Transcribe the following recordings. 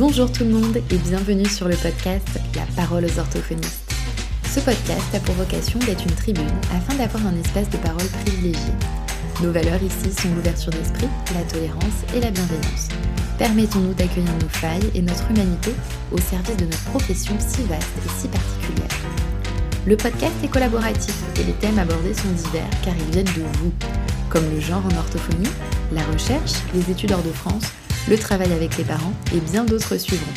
Bonjour tout le monde et bienvenue sur le podcast La parole aux orthophonistes. Ce podcast a pour vocation d'être une tribune afin d'avoir un espace de parole privilégié. Nos valeurs ici sont l'ouverture d'esprit, la tolérance et la bienveillance. Permettons-nous d'accueillir nos failles et notre humanité au service de notre profession si vaste et si particulière. Le podcast est collaboratif et les thèmes abordés sont divers car ils viennent de vous, comme le genre en orthophonie, la recherche, les études hors de France, le travail avec les parents et bien d'autres suivront.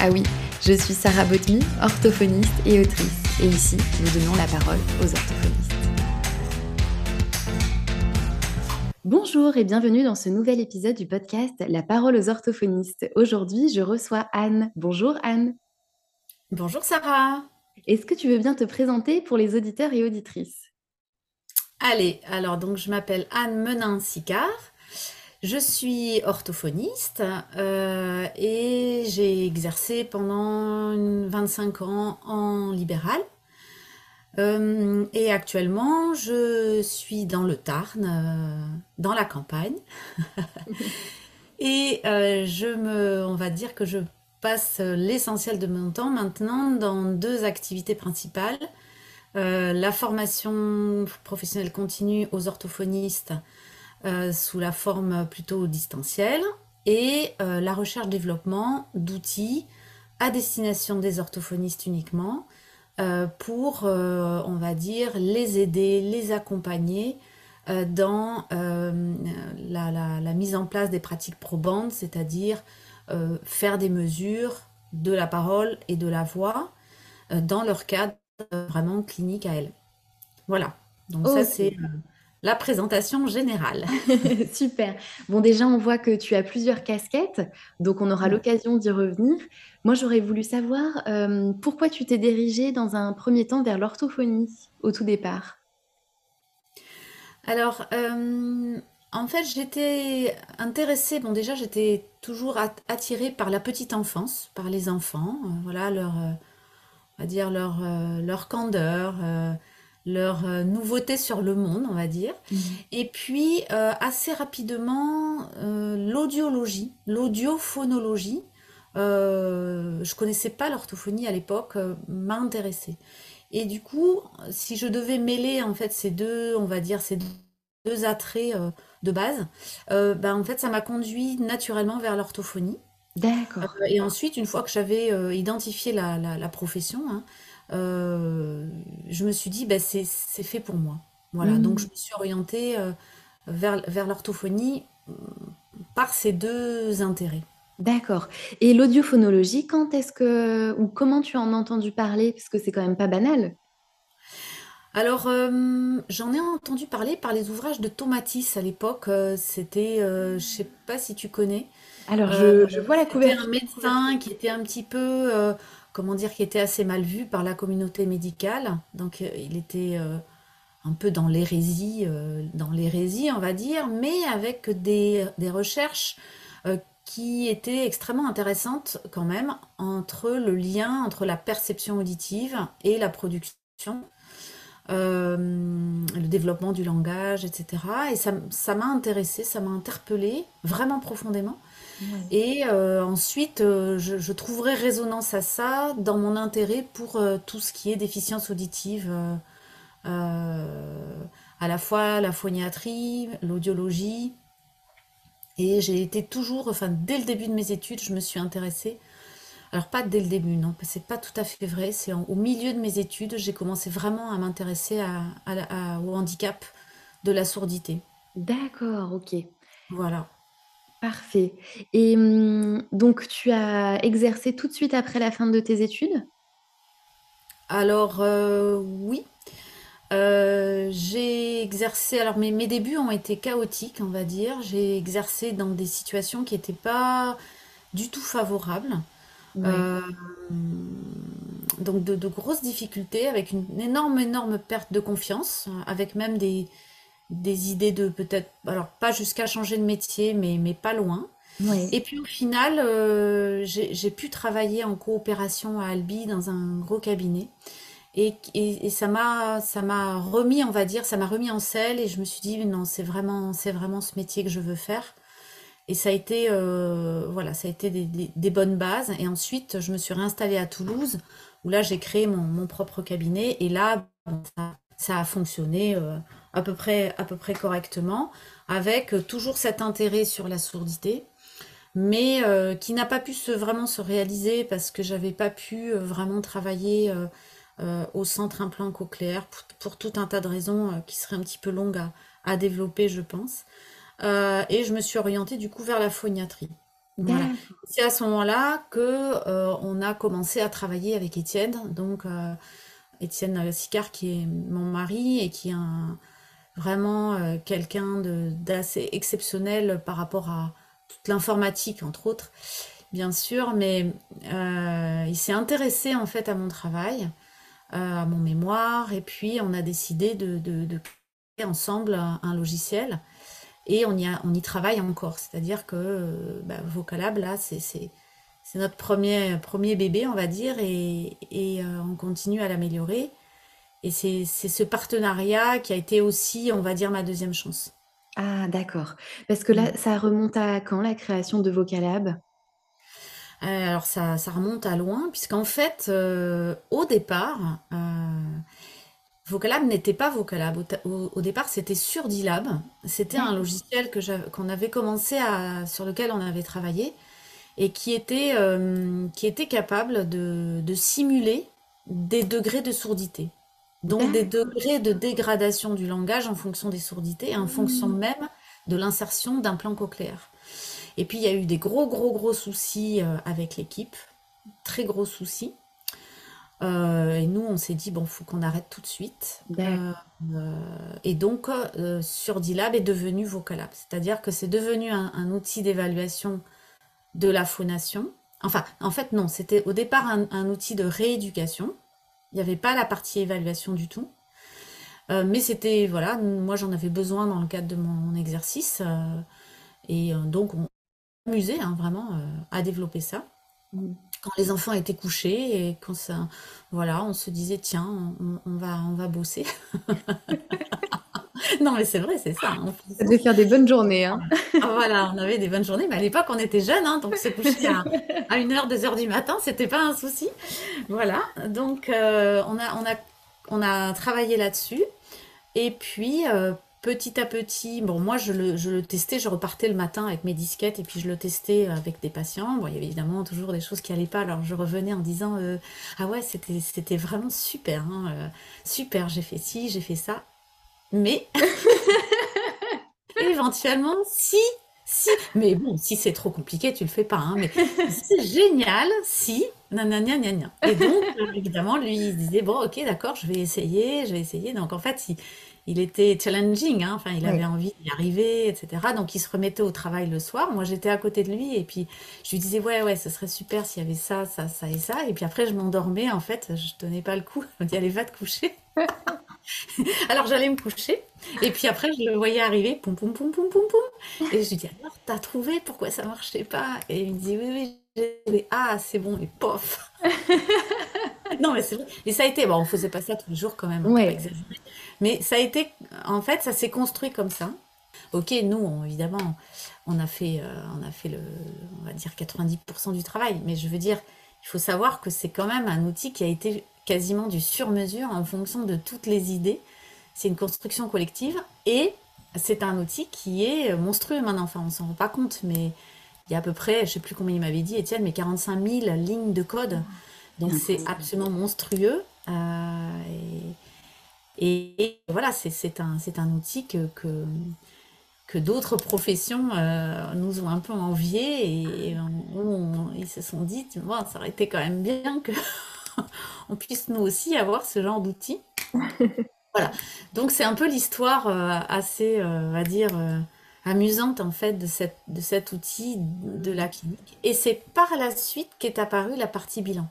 Ah oui, je suis Sarah Botmy, orthophoniste et autrice, et ici, nous donnons la parole aux orthophonistes. Bonjour et bienvenue dans ce nouvel épisode du podcast La parole aux orthophonistes. Aujourd'hui, je reçois Anne. Bonjour Anne. Bonjour Sarah. Est-ce que tu veux bien te présenter pour les auditeurs et auditrices? Allez, alors donc je m'appelle Anne Menin-Sicard. Je suis orthophoniste euh, et j'ai exercé pendant 25 ans en libéral. Euh, et actuellement, je suis dans le Tarn, euh, dans la campagne. et je me, on va dire que je passe l'essentiel de mon temps maintenant dans deux activités principales. la formation professionnelle continue aux orthophonistes euh, sous la forme plutôt distancielle et euh, la recherche-développement d'outils à destination des orthophonistes uniquement euh, pour, on va dire, les aider, les accompagner dans la, la, mise en place des pratiques probantes, c'est-à-dire faire des mesures de la parole et de la voix dans leur cadre vraiment clinique à elles. Voilà. Donc ça, c'est la présentation générale. Super. Bon, déjà, on voit que tu as plusieurs casquettes, donc on aura l'occasion d'y revenir. Moi, j'aurais voulu savoir euh, pourquoi tu t'es dirigée dans un premier temps vers l'orthophonie au tout départ? Alors, euh, en fait, j'étais intéressée, bon déjà, j'étais toujours attirée par la petite enfance, par les enfants, euh, voilà, leur, on va dire, leur, leur candeur leur euh, nouveauté sur le monde, on va dire. Mhm. Et puis, euh, assez rapidement, euh, l'audiologie, l'audiophonologie. je connaissais pas l'orthophonie à l'époque, m'a intéressée. Et du coup, si je devais mêler en fait ces deux, on va dire ces deux attraits de base, ben, en fait, ça m'a conduit naturellement vers l'orthophonie. D'accord. et ensuite, une fois que j'avais identifié la, profession, hein, euh, je me suis dit, bah, c'est fait pour moi. Voilà, donc je me suis orientée euh, vers, vers l'orthophonie euh, par ces deux intérêts. D'accord. Et l'audiophonologie, quand est-ce que ou comment tu en as entendu parler? Parce que c'est quand même pas banal. Alors, j'en ai entendu parler par les ouvrages de Tomatis à l'époque. c'était, je sais pas si tu connais. Alors, je, je vois la couverture. un médecin qui était un petit peu comment dire, qui était assez mal vu par la communauté médicale. Donc, euh, il était euh, un peu dans l'hérésie, euh, dans l'hérésie, on va dire, mais avec des, recherches qui étaient extrêmement intéressantes quand même entre le lien entre la perception auditive et la production. le développement du langage, etc. Et ça m'a intéressé, ça m'a interpellé vraiment profondément. Et euh, ensuite, euh, je, trouverai résonance à ça dans mon intérêt pour euh, tout ce qui est déficience auditive, à la fois la phoniatrie, l'audiologie. Et j'ai été toujours, enfin, dès le début de mes études, je me suis intéressée. Alors, pas dès le début, non, c'est pas tout à fait vrai. C'est au milieu de mes études, j'ai commencé vraiment à m'intéresser au handicap de la sourdité. D'accord, ok. Voilà. Parfait. Et mmh, donc, tu as exercé tout de suite après la fin de tes études? Alors, euh, oui. Euh, j'ai exercé, alors mes, mes débuts ont été chaotiques, on va dire. J'ai exercé dans des situations qui n'étaient pas du tout favorables. Euh, donc de, de grosses difficultés, avec une énorme, énorme perte de confiance, avec même des, des idées de peut-être, alors pas jusqu'à changer de métier, mais, mais pas loin. Et puis au final, euh, j'ai pu travailler en coopération à Albi dans un gros cabinet. Et, et, ça m'a ça m'a remis, on va dire, ça m'a remis en selle et je me suis dit non, c'est vraiment vraiment ce métier que je veux faire. Et ça a été, euh, voilà, ça a été des, bonnes bases. Et ensuite, je me suis réinstallée à Toulouse, où là, j'ai créé mon, propre cabinet. Et là, ça, a fonctionné euh, à, peu près, à peu près correctement, avec toujours cet intérêt sur la sourdité, mais qui n'a pas pu se, vraiment se réaliser parce que j'avais pas pu vraiment travailler euh, au centre implant cochléaire pour, tout un tas de raisons euh, qui seraient un petit peu longues à, développer, je pense. Euh, et je me suis orientée du coup vers la phoniatrie. C'est à ce moment-là que on a commencé à travailler avec Étienne, donc Étienne Sicard qui est mon mari et qui est vraiment quelqu'un d'assez exceptionnel par rapport à toute l'informatique entre autres, bien sûr, mais il s'est intéressé en fait à mon travail à mon mémoire, et puis on a décidé de, créer ensemble un, logiciel, et on y, on y travaille encore. C'est-à-dire que bah, Vocalab, là, c'est notre premier, premier bébé, on va dire, et, euh, on continue à l'améliorer. Et c'est ce partenariat qui a été aussi, on va dire, ma deuxième chance. Ah, d'accord. Parce que là, mm. ça remonte à quand la création de Vocalab? Euh, alors ça, remonte à loin, puisqu'en fait, euh, au départ, euh, Vocalab n'était pas Vocalab. Au, départ, c'était Surdilab. C'était un logiciel qu'on avait commencé à, sur lequel on avait travaillé et qui était, qui était capable de, de simuler des degrés de sourdité. Donc des degrés de dégradation du langage en fonction des sourdités et en fonction mmh. même de l'insertion d'un plan cochléaire. Et puis il y a eu des gros, gros, gros soucis euh, avec l'équipe, très gros soucis. Euh, et nous, on s'est dit, bon, faut qu'on arrête tout de suite. Euh, et donc, sur D-Lab est devenu Vocalab. C'est-à-dire que c'est devenu un, outil d'évaluation de la phonation. Enfin, en fait, non, c'était au départ un, outil de rééducation. Il n'y avait pas la partie évaluation du tout. mais c'était, voilà, moi j'en avais besoin dans le cadre de mon exercice. et donc, on, amusé hein, vraiment euh, à développer ça. Mm. Quand les enfants étaient couchés et quand ça, voilà, on se disait tiens, on, va, on va bosser. non mais c'est vrai, c'est ça. Hein. Ça devait faire des bonnes journées. Hein. Ah, voilà, on avait des bonnes journées, mais à l'époque on était jeunes, hein, donc se coucher à, à 1h, 2h du matin, c'était pas un souci. Voilà, donc euh, on, a, on, a, on a travaillé là-dessus. Et puis, euh, petit à petit, bon, moi je le, testais, je repartais le matin avec mes disquettes et puis je le testais avec des patients. Bon, il y avait évidemment toujours des choses qui n'allaient pas, alors je revenais en disant euh, Ah ouais, c'était vraiment super, hein, euh, super, j'ai fait ci, j'ai fait ça. Mais éventuellement, si, si, mais bon, si c'est trop compliqué, tu le fais pas, hein, mais c'est génial si, nanana, nanana. Et donc, évidemment, lui, il disait Bon, ok, d'accord, je vais essayer, je vais essayer. Donc en fait, il il était challenging, hein. enfin, il avait envie d'y arriver, etc. Donc, il se remettait au travail le soir. Moi, j'étais à côté de lui et puis je lui disais, ouais, ouais, ce serait super s'il y avait ça, ça, ça et ça. Et puis après, je m'endormais, en fait, je tenais pas le coup. Je me dis, allez, va te coucher. alors, j'allais me coucher. Et puis après, je le voyais arriver, poum, poum, poum, poum, poum, poum. Et je lui dis, alors, t'as trouvé pourquoi ça marchait pas? Et il me dit, oui, oui, j'ai ah, c'est bon, et pof non, mais c'est vrai. Et ça a été, bon, on faisait pas ça tous les jours quand même, ouais. Mais ça a été, en fait, ça s'est construit comme ça. Ok, nous, évidemment, on a fait, euh, on a fait le, on va dire 90% du travail. Mais je veux dire, il faut savoir que c'est quand même un outil qui a été quasiment du sur-mesure en fonction de toutes les idées. C'est une construction collective et c'est un outil qui est monstrueux maintenant. Enfin, on s'en rend pas compte, mais il y a à peu près, je sais plus combien il m'avait dit, Étienne, mais 45 000 lignes de code. Donc c'est absolument monstrueux. Euh, et, voilà, c'est un, un outil que, que, d'autres professions euh, nous ont un peu envié et, ils se sont dit, ça aurait été quand même bien que on puisse nous aussi avoir ce genre d'outils. voilà. Donc c'est un peu l'histoire euh, assez, on va dire, amusante en fait de, cette, de cet outil de la clinique. Et c'est par la suite qu'est apparue la partie bilan.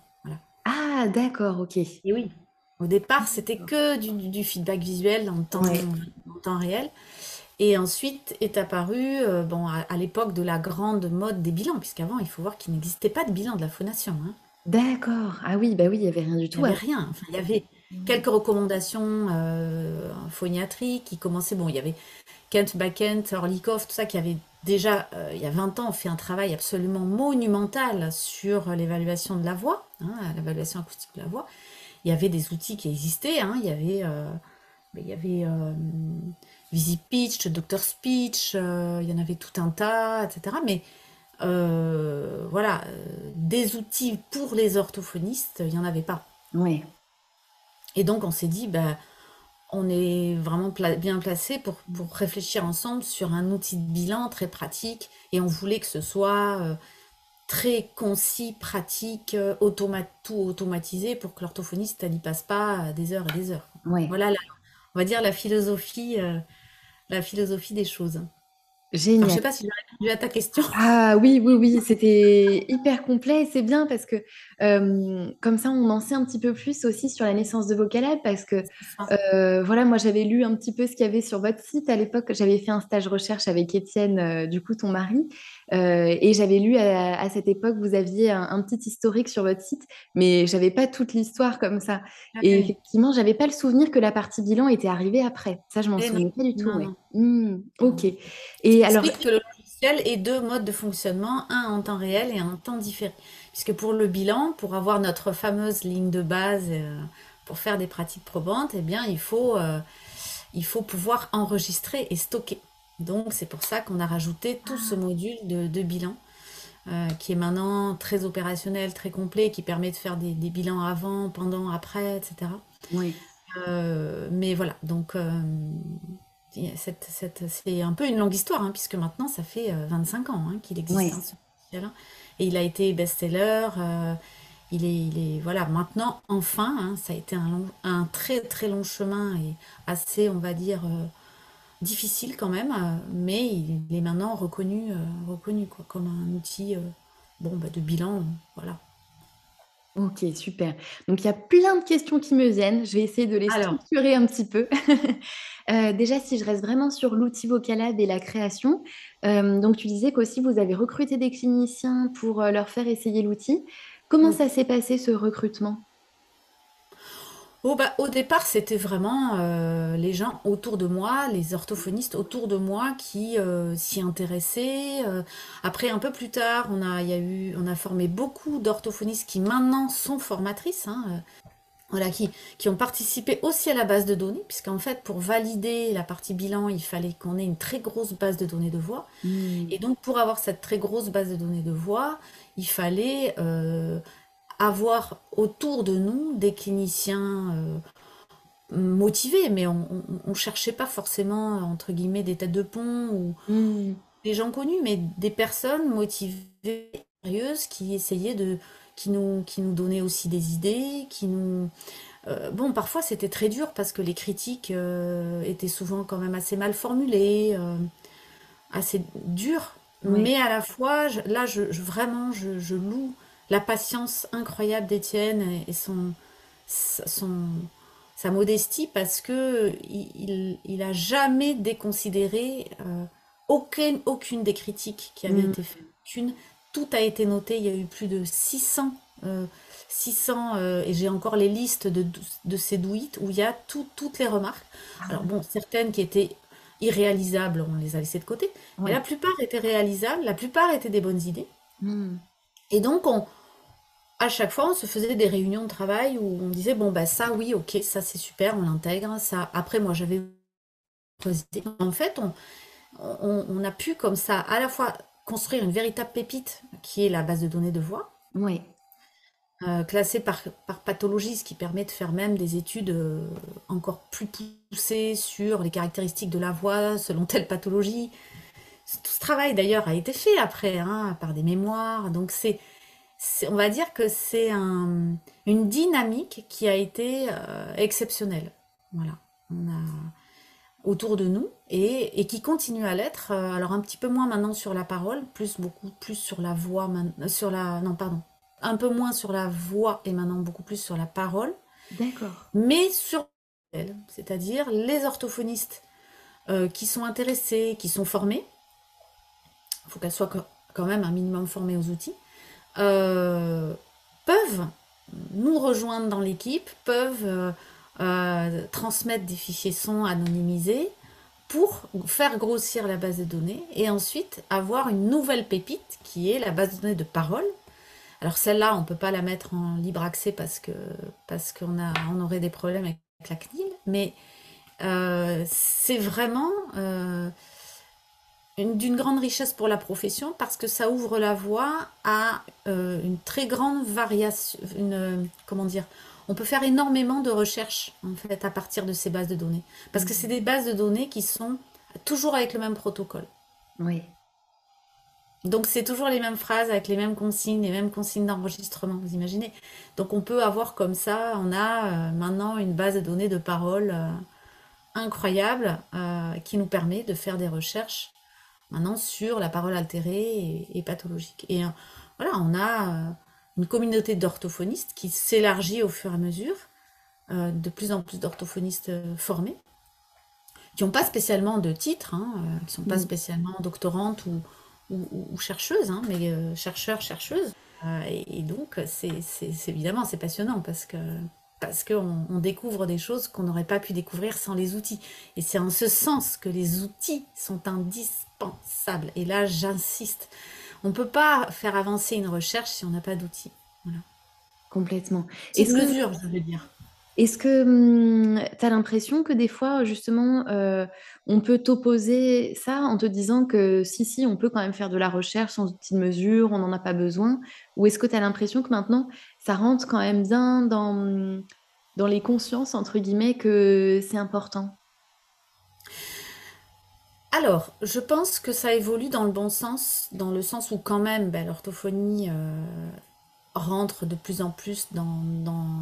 Ah, d'accord, ok. Et oui, au départ, c'était que du, feedback visuel en temps, en temps réel. Et ensuite est apparu, euh, bon, à, l'époque de la grande mode des bilans, puisqu'avant, il faut voir qu'il n'existait pas de bilan de la phonation. Hein. D'accord. Ah oui, bah oui, il n'y avait rien du tout. Il n'y avait rien. Enfin, il y avait quelques recommandations euh, phoniatriques qui commençaient. Bon, il y avait Kent, Backent, Orlikov, tout ça qui avait déjà, euh, il y a 20 ans, fait un travail absolument monumental sur l'évaluation de la voix, hein, l'évaluation acoustique de la voix. Il y avait des outils qui existaient, hein, il y avait, euh, il y avait euh, VisiPitch, Dr Speech, il y en avait tout un tas, etc. Mais voilà, des outils pour les orthophonistes, il n'y en avait pas. Oui. Et donc, on s'est dit, bah, on est vraiment bien placé pour, réfléchir ensemble sur un outil de bilan très pratique et on voulait que ce soit euh, très concis, pratique, euh, tout automatisé pour que l'orthophoniste n'y passe pas des heures et des heures. Voilà, on va dire la philosophie, euh, la philosophie des choses. Génial. je ne sais pas si j'ai répondu à ta question. Ah oui, oui, oui, c'était hyper complet. C'est bien parce que comme ça, on en sait un petit peu plus aussi sur la naissance de Vocalab parce que voilà, moi j'avais lu un petit peu ce qu'il y avait sur votre site à l'époque. J'avais fait un stage recherche avec Étienne, du coup ton mari, et j'avais lu à, cette époque vous aviez un, petit historique sur votre site, mais j'avais pas toute l'histoire comme ça. Ah et effectivement, j'avais pas le souvenir que la partie bilan était arrivée après. Ça, je m'en souvenais pas du tout. Mmh, ok. Et alors. que le logiciel ait deux modes de fonctionnement, un en temps réel et un en temps différé. Puisque pour le bilan, pour avoir notre fameuse ligne de base, euh, pour faire des pratiques probantes, eh bien, il faut, euh, il faut pouvoir enregistrer et stocker. Donc, c'est pour ça qu'on a rajouté tout ce module de, bilan. Euh, qui est maintenant très opérationnel, très complet, qui permet de faire des, bilans avant, pendant, après, etc. Oui. mais voilà, donc c'est un peu une longue histoire, hein, puisque maintenant, ça fait 25 euh, ans hein, qu'il existe. Hein, et il a été best-seller. Euh, il, est, il est, voilà, maintenant, enfin, ça a été un, un très très long chemin et assez, on va dire, euh, difficile quand même, mais il, est maintenant reconnu, reconnu quoi, comme un outil bon, bah, de bilan. Voilà. Ok, super. Donc, il y a plein de questions qui me viennent. Je vais essayer de les structurer un petit peu. Euh, déjà, si je reste vraiment sur l'outil Vocalab et la création, euh, donc tu disais qu'aussi vous avez recruté des cliniciens pour euh, leur faire essayer l'outil. Comment ça s'est passé ce recrutement? Oh bah, au départ, c'était vraiment les gens autour de moi, les orthophonistes autour de moi qui s'y intéressaient. après, un peu plus tard, on a, y a eu, on a formé beaucoup d'orthophonistes qui maintenant sont formatrices. Hein, voilà, qui, qui ont participé aussi à la base de données, puisqu'en fait, pour valider la partie bilan, il fallait qu'on ait une très grosse base de données de voix. Hmm. Et donc, pour avoir cette très grosse base de données de voix, il fallait euh, avoir autour de nous des cliniciens euh, motivés, mais on ne cherchait pas forcément, entre guillemets, des têtes de pont ou hmm. des gens connus, mais des personnes motivées, sérieuses, qui essayaient de qui nous, qui nous donnait aussi des idées, qui nous... Euh, bon, parfois c'était très dur parce que les critiques euh, étaient souvent quand même assez mal formulées, assez dures, mais à la fois, là, je, vraiment, je, loue la patience incroyable d'Étienne et, son, son, sa modestie parce que il, il, a jamais déconsidéré aucune, aucune des critiques qui avaient mm. été faites. Aucune, tout a été noté. Il y a eu plus de 600, 600 euh, euh, et j'ai encore les listes de, de ces douites où il y a toutes les remarques. Ah Alors bon, certaines qui étaient irréalisables, on les a laissées de côté. Mais la plupart étaient réalisables, la plupart étaient des bonnes idées. Hmm. Et donc, on, à chaque fois, on se faisait des réunions de travail où on disait, bon, bah ça, oui, ok, ça c'est super, on l'intègre. Ça, après, moi, j'avais en fait, on, on, on, a pu comme ça à la fois construire une véritable pépite qui est la base de données de voix. Oui. Euh, classée par, par, pathologie, ce qui permet de faire même des études euh, encore plus poussées sur les caractéristiques de la voix selon telle pathologie. Tout ce travail d'ailleurs a été fait après hein, par des mémoires. Donc c'est, on va dire que c'est un, une dynamique qui a été euh, exceptionnelle. Voilà. On a, autour de nous et, qui continue à l'être. Euh, alors un petit peu moins maintenant sur la parole, plus beaucoup plus sur la voix, euh, sur la non pardon, un peu moins sur la voix et maintenant beaucoup plus sur la parole. D'accord. Mais sur elle, c'est-à-dire les orthophonistes euh, qui sont intéressés, qui sont formés. Il faut qu'elles soient quand même un minimum formées aux outils. Peuvent nous rejoindre dans l'équipe, peuvent euh, transmettre des fichiers sons anonymisés, pour faire grossir la base de données et ensuite avoir une nouvelle pépite qui est la base de données de parole. Alors celle-là, on ne peut pas la mettre en libre accès parce que parce qu'on a on aurait des problèmes avec la CNIL, mais euh, c'est vraiment euh, d'une grande richesse pour la profession parce que ça ouvre la voie à euh, une très grande variation, une, comment dire, on peut faire énormément de recherches en fait à partir de ces bases de données parce que c'est des bases de données qui sont toujours avec le même protocole. Oui. Donc c'est toujours les mêmes phrases avec les mêmes consignes, les mêmes consignes d'enregistrement, vous imaginez. Donc on peut avoir comme ça, on a euh, maintenant une base de données de paroles euh, incroyable euh, qui nous permet de faire des recherches maintenant sur la parole altérée et, pathologique. Et voilà, on a une communauté d'orthophonistes qui s'élargit au fur et à mesure, euh, de plus en plus d'orthophonistes euh, formés, qui n'ont pas spécialement de titre, hein, euh, qui ne sont pas mm. spécialement doctorantes ou, ou, chercheuses, hein, mais chercheurs, chercheuses. Et, donc, c'est évidemment, c'est passionnant parce que parce qu'on on découvre des choses qu'on n'aurait pas pu découvrir sans les outils. Et c'est en ce sens que les outils sont indispensables. Et là, j'insiste. On ne peut pas faire avancer une recherche si on n'a pas d'outils. Complètement. Est-ce que, mesure, je veux dire. Est-ce que hum, tu as l'impression que des fois, justement, euh, on peut t'opposer ça en te disant que si, si, on peut quand même faire de la recherche sans outils de mesure, on n'en a pas besoin? Ou est-ce que tu as l'impression que maintenant, ça rentre quand même bien dans, hum, dans les consciences, entre guillemets, que c'est important? Alors, je pense que ça évolue dans le bon sens, dans le sens où quand même ben, l'orthophonie euh, rentre de plus en plus dans,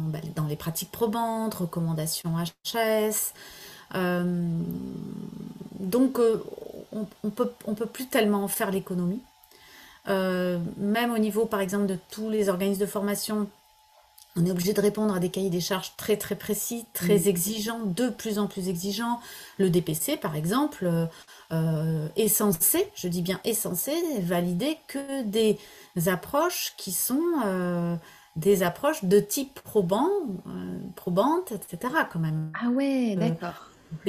ben, les pratiques probantes, recommandations HAS. Euh, donc, euh, on ne peut, on peut plus tellement faire l'économie. même au niveau, par exemple, de tous les organismes de formation, on est obligé de répondre à des cahiers des charges très très précis, très mm. exigeants, de plus en plus exigeants. Le DPC, par exemple, euh, euh, est censé, je dis bien est censé, valider que des approches qui sont euh, des approches de type probant, probante, etc. quand même. Ah ouais, d'accord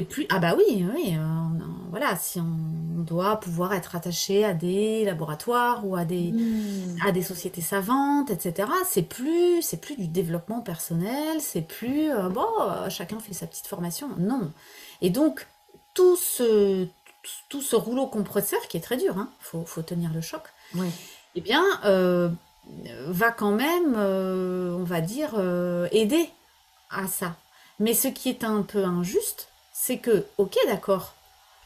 plus... Ah bah oui, oui. Euh, voilà, si on doit pouvoir être attaché à des laboratoires ou à des, hmm. à des sociétés savantes, etc. C'est plus, c'est plus du développement personnel, c'est plus euh, bon, euh, chacun fait sa petite formation. Non. Et donc tout ce, tout ce rouleau compresseur qui est très dur, hein, faut, faut tenir le choc. Eh bien, va quand même, on va dire, aider à ça. Mais ce qui est un peu injuste, c'est que, ok, d'accord,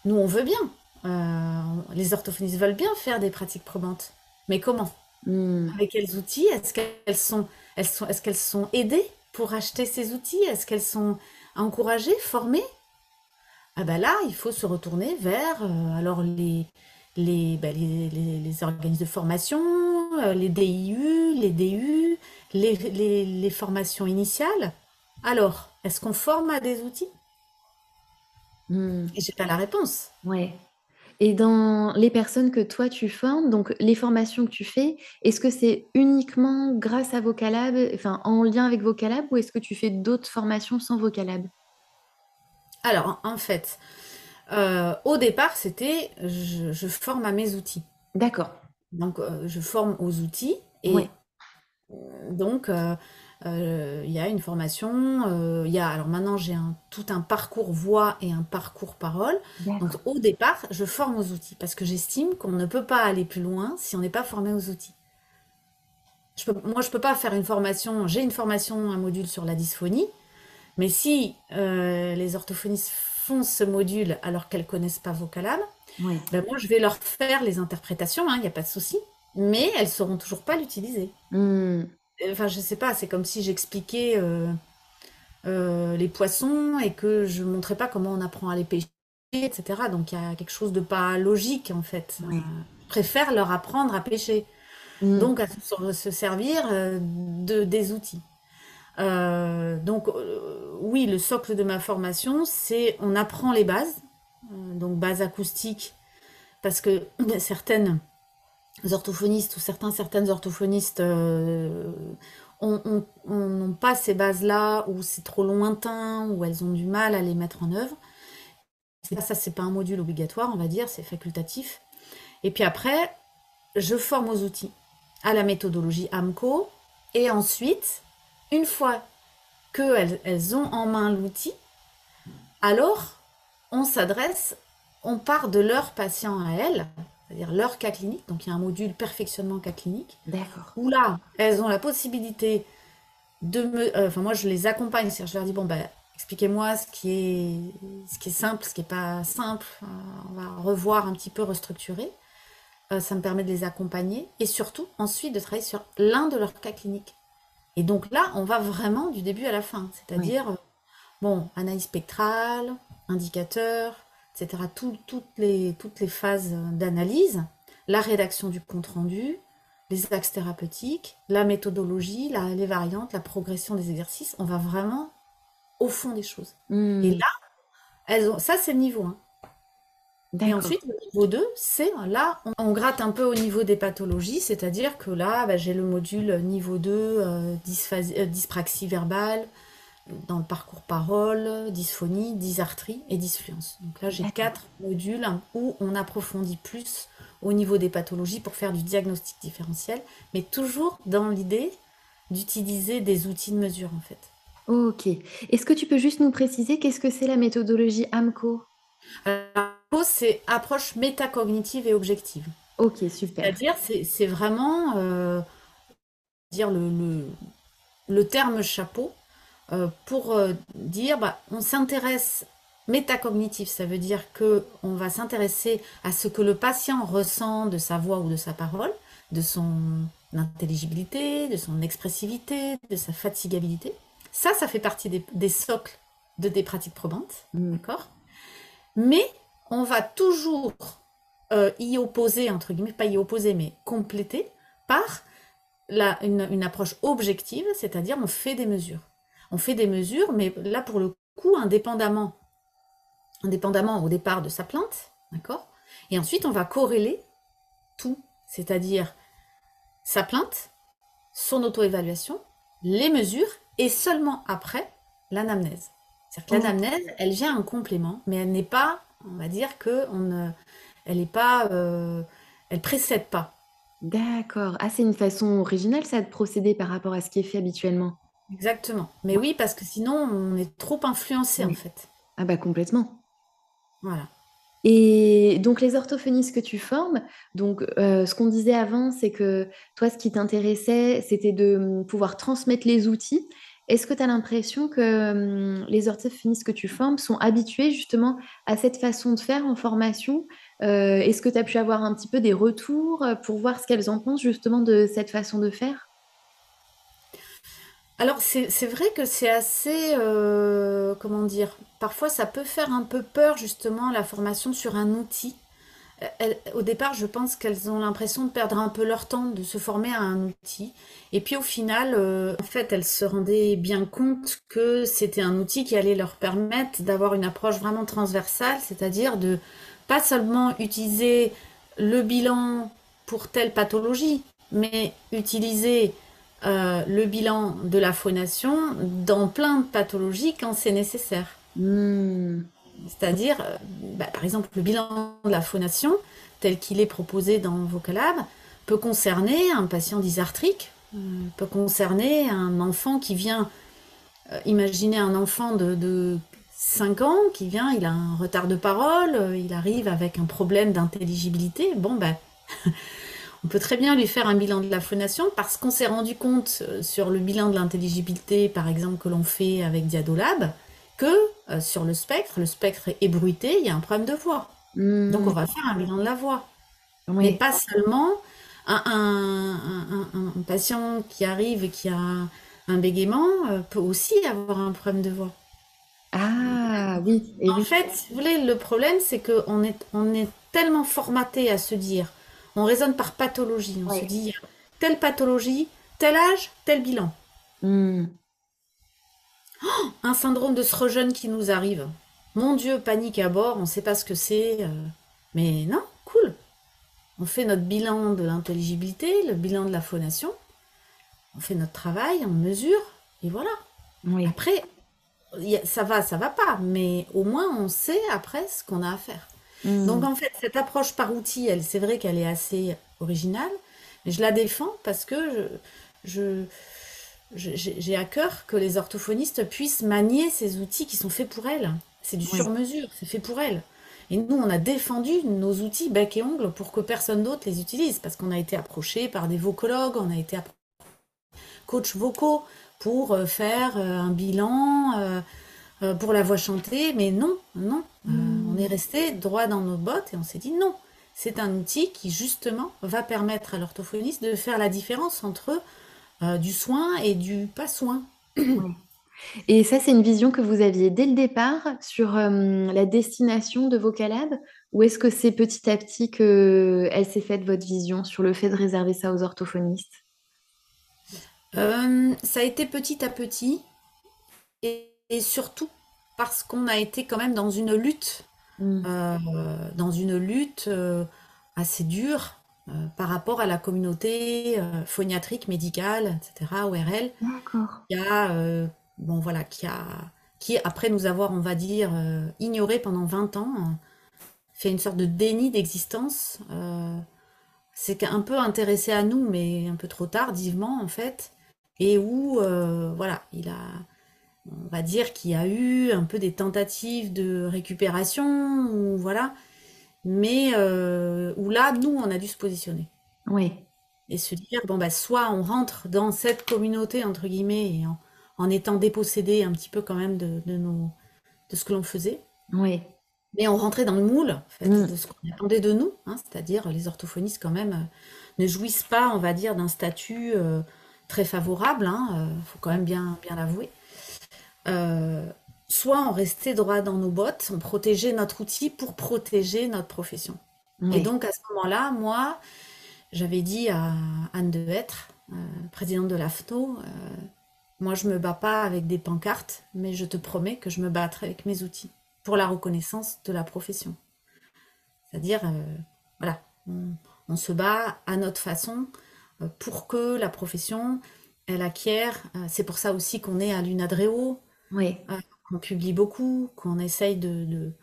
nous on veut bien, euh, les orthophonistes veulent bien faire des pratiques probantes, mais comment hmm. Avec quels outils Est-ce qu'elles sont, elles sont, est-ce qu'elles sont aidées pour acheter ces outils? Est-ce qu'elles sont encouragées, formées? Ah ben là, il faut se retourner vers euh, alors les, ben, les, les, organismes de formation, euh, les DIU, les DU, les, les formations initiales. Alors, est-ce qu'on forme à des outils? Hmm. Et j'ai pas la réponse. Ouais. Et dans les personnes que toi tu formes, donc les formations que tu fais, est-ce que c'est uniquement grâce à Vocalab, enfin en lien avec Vocalab, ou est-ce que tu fais d'autres formations sans Vocalab? Alors en fait, euh, au départ c'était je, forme à mes outils. D'accord. Donc euh, je forme aux outils et donc euh, euh, il y a une formation, euh, il y a, alors maintenant j'ai un, tout un parcours voix et un parcours parole. Donc au départ, je forme aux outils parce que j'estime qu'on ne peut pas aller plus loin si on n'est pas formé aux outils. Je peux, moi, je ne peux pas faire une formation, j'ai une formation, un module sur la dysphonie, mais si euh, les orthophonistes font ce module alors qu'elles connaissent pas Vocalab, ben moi je vais leur faire les interprétations, il hein, n'y a pas de souci, mais elles sauront toujours pas l'utiliser. Hmm. Enfin, je sais pas, c'est comme si j'expliquais euh, euh, les poissons et que je montrais pas comment on apprend à les pêcher, etc. Donc il y a quelque chose de pas logique en fait. Euh, je préfère leur apprendre à pêcher. Mm. Donc à se servir de, des outils. donc oui, le socle de ma formation, c'est on apprend les bases, donc bases acoustiques, parce que certaines orthophonistes ou certains, certaines orthophonistes euh, n'ont pas ces bases-là, ou c'est trop lointain, ou elles ont du mal à les mettre en œuvre. Ça, c'est pas un module obligatoire, on va dire, c'est facultatif. Et puis après, je forme aux outils, à la méthodologie AMCO. Et ensuite, une fois qu'elles elles ont en main l'outil, alors on s'adresse, on part de leur patient à elles, c'est-à-dire leur cas clinique. Donc il y a un module perfectionnement cas clinique. D'accord. Où là, elles ont la possibilité de me. euh, Enfin, moi, je les accompagne. C'est-à-dire, je leur dis bon, ben, expliquez-moi ce qui est, ce qui est simple, ce qui n'est pas simple. Euh, on va revoir un petit peu, restructurer. Euh, ça me permet de les accompagner et surtout ensuite de travailler sur l'un de leurs cas cliniques. Et donc là, on va vraiment du début à la fin, c'est-à-dire, bon, analyse spectrale, indicateur, etc. tout- toutes les, toutes les phases d'analyse, la rédaction du compte-rendu, les axes thérapeutiques, la méthodologie, la- les variantes, la progression des exercices. On va vraiment au fond des choses. Hmm, Et là, elles ont, ça c'est le niveau 1. Et ensuite, le niveau 2, c'est là, on, on gratte un peu au niveau des pathologies, c'est-à-dire que là, bah, j'ai le module niveau 2, euh, dysphasie- euh, dyspraxie verbale, dans le parcours parole, dysphonie, dysarthrie et dysfluence. Donc là, j'ai quatre modules où on approfondit plus au niveau des pathologies pour faire du diagnostic différentiel, mais toujours dans l'idée d'utiliser des outils de mesure en fait. Ok. Est-ce que tu peux juste nous préciser qu'est-ce que c'est la méthodologie AMCO? Alors, c'est approche métacognitive et objective. Ok, super. C'est-à-dire, c'est vraiment euh, dire le, le, le terme chapeau pour euh, dire bah, on s'intéresse métacognitif, ça veut dire que on va s'intéresser à ce que le patient ressent de sa voix ou de sa parole, de son intelligibilité, de son expressivité, de sa fatigabilité. Ça, ça fait partie des, des socles de des pratiques probantes, Hmm, d'accord? Mais on va toujours euh, y opposer, entre guillemets, pas y opposer, mais compléter par la- une, une approche objective, c'est-à-dire on fait des mesures. On fait des mesures, mais là pour le coup, indépendamment, indépendamment au départ de sa plainte, d'accord? Et ensuite, on va corréler tout, c'est-à-dire sa plainte, son auto-évaluation, les mesures, et seulement après, l'anamnèse. C'est-à-dire que l'anamnèse, elle vient en complément, mais elle n'est pas, on va dire que on ne, elle n'est pas, euh, elle précède pas. D'accord. Ah, c'est une façon originale, ça, de procéder par rapport à ce qui est fait habituellement? Exactement. Mais oui, parce que sinon, on est trop influencé en fait. Ah bah complètement. Voilà. Et donc les orthophonistes que tu formes, donc euh, ce qu'on disait avant, c'est que toi, ce qui t'intéressait, c'était de hum, pouvoir transmettre les outils. Est-ce que tu as l'impression que hum, les orthophonistes que tu formes sont habitués justement à cette façon de faire en formation? Euh, est-ce que tu as pu avoir un petit peu des retours euh, pour voir ce qu'elles en pensent justement de cette façon de faire? Alors, c'est vrai que c'est assez, euh, comment dire, parfois ça peut faire un peu peur justement la formation sur un outil. Euh, au départ, je pense qu'elles ont l'impression de perdre un peu leur temps de se former à un outil. Et puis au final, euh, en fait, elles se rendaient bien compte que c'était un outil qui allait leur permettre d'avoir une approche vraiment transversale, c'est-à-dire de pas seulement utiliser le bilan pour telle pathologie, mais utiliser euh, le bilan de la phonation dans plein de pathologies quand c'est nécessaire. Hmm, C'est-à-dire, euh, bah, par exemple, le bilan de la phonation, tel qu'il est proposé dans Vocalab, peut concerner un patient dysarthrique, euh, peut concerner un enfant qui vient, euh, imaginez un enfant de, de 5 ans qui vient, il a un retard de parole, il arrive avec un problème d'intelligibilité. Bon, ben, on peut très bien lui faire un bilan de la phonation parce qu'on s'est rendu compte euh, sur le bilan de l'intelligibilité, par exemple, que l'on fait avec Diadolab, que euh, sur le spectre, le spectre est bruité, il y a un problème de voix. hmm, Donc on va faire un bilan de la voix. Mais ouais. pas seulement un, un- un- un- un patient qui arrive et qui a un bégaiement euh, peut aussi avoir un problème de voix. Ah oui, et En oui. fait, si vous voulez, le problème, c'est qu'on est, on est tellement formaté à se dire, on raisonne par pathologie, on se dit, telle pathologie, tel âge, tel bilan. Hmm, Un syndrome de ce jeune qui nous arrive. Mon Dieu, panique à bord, on ne sait pas ce que c'est. euh, Mais non, cool. On fait notre bilan de l'intelligibilité, le bilan de la phonation. On fait notre travail, on mesure, et voilà. oui. Après, ça va, ça va pas, mais au moins on sait après ce qu'on a à faire. Donc Mmh. en fait, cette approche par outil, elle, c'est vrai qu'elle est assez originale, mais je la défends parce que je, je- je- j'ai à cœur que les orthophonistes puissent manier ces outils qui sont faits pour elles. C'est du Oui. sur-mesure, c'est fait pour elles. Et nous, on a défendu nos outils bec et ongle pour que personne d'autre les utilise, parce qu'on a été approché par des vocologues, on a été approché coachs vocaux pour euh, faire euh, un bilan euh, pour la voix chantée, mais non, non, Euh, on est resté droit dans nos bottes et on s'est dit non. C'est un outil qui justement va permettre à l'orthophoniste de faire la différence entre euh, du soin et du pas soin. Et ça, c'est une vision que vous aviez dès le départ sur la destination de Vocalab, ou est-ce que c'est petit à petit que elle s'est faite votre vision sur le fait de réserver ça aux orthophonistes? Ça a été petit à petit et, et surtout parce qu'on a été quand même dans une lutte, Mmh. euh, dans une lutte euh, assez dure euh, par rapport à la communauté phoniatrique, médicale, etc., ORL. D'accord. qui a, bon voilà, qui a, qui après nous avoir, on va dire, ignoré pendant 20 ans, euh, fait une sorte de déni d'existence. c'est un peu intéressé à nous, mais un peu trop tardivement en fait, et où, voilà, il a, on va dire qu'il y a eu un peu des tentatives de récupération, ou voilà, mais euh, où là, nous, on a dû se positionner Oui. et se dire, bon, bah, soit on rentre dans cette communauté, entre guillemets, et en, en étant dépossédé un petit peu quand même de, de nos, de ce que l'on faisait, Oui. mais on rentrait dans le moule, en fait, Mmh. de ce qu'on attendait de nous, hein, c'est-à-dire les orthophonistes quand même euh, ne jouissent pas, on va dire, d'un statut euh, très favorable, il faut quand même bien, bien l'avouer. Euh, soit on restait droit dans nos bottes, on protégeait notre outil pour protéger notre profession. Et donc à ce moment-là, moi, j'avais dit à Anne de Hêtre, euh, présidente de l'AFNO, euh, moi je me bats pas avec des pancartes, mais je te promets que je me battrai avec mes outils pour la reconnaissance de la profession. C'est-à-dire, voilà, on, on se bat à notre façon pour que la profession, elle acquiert. c'est pour ça aussi qu'on est à l'UNADREO, Oui. euh, qu'on publie beaucoup, qu'on essaye de, de-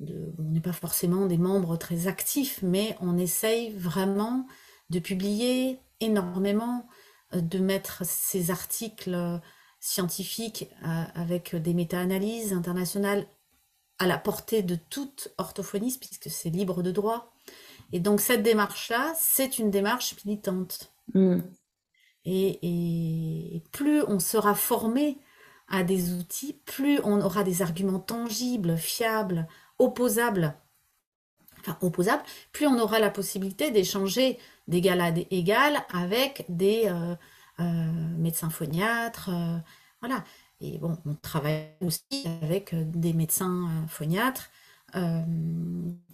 de- on n'est pas forcément des membres très actifs, mais on essaye vraiment de publier énormément, euh, de mettre ces articles euh, scientifiques avec des méta-analyses internationales à la portée de toute orthophoniste, puisque c'est libre de droit. Et donc cette démarche-là, c'est une démarche militante. Et, et plus on sera formé à des outils, plus on aura des arguments tangibles, fiables, opposables, enfin opposables, plus on aura la possibilité d'échanger d'égal à égal avec des euh, euh, médecins phoniatres, euh, voilà. Et bon, on travaille aussi avec des médecins phoniatres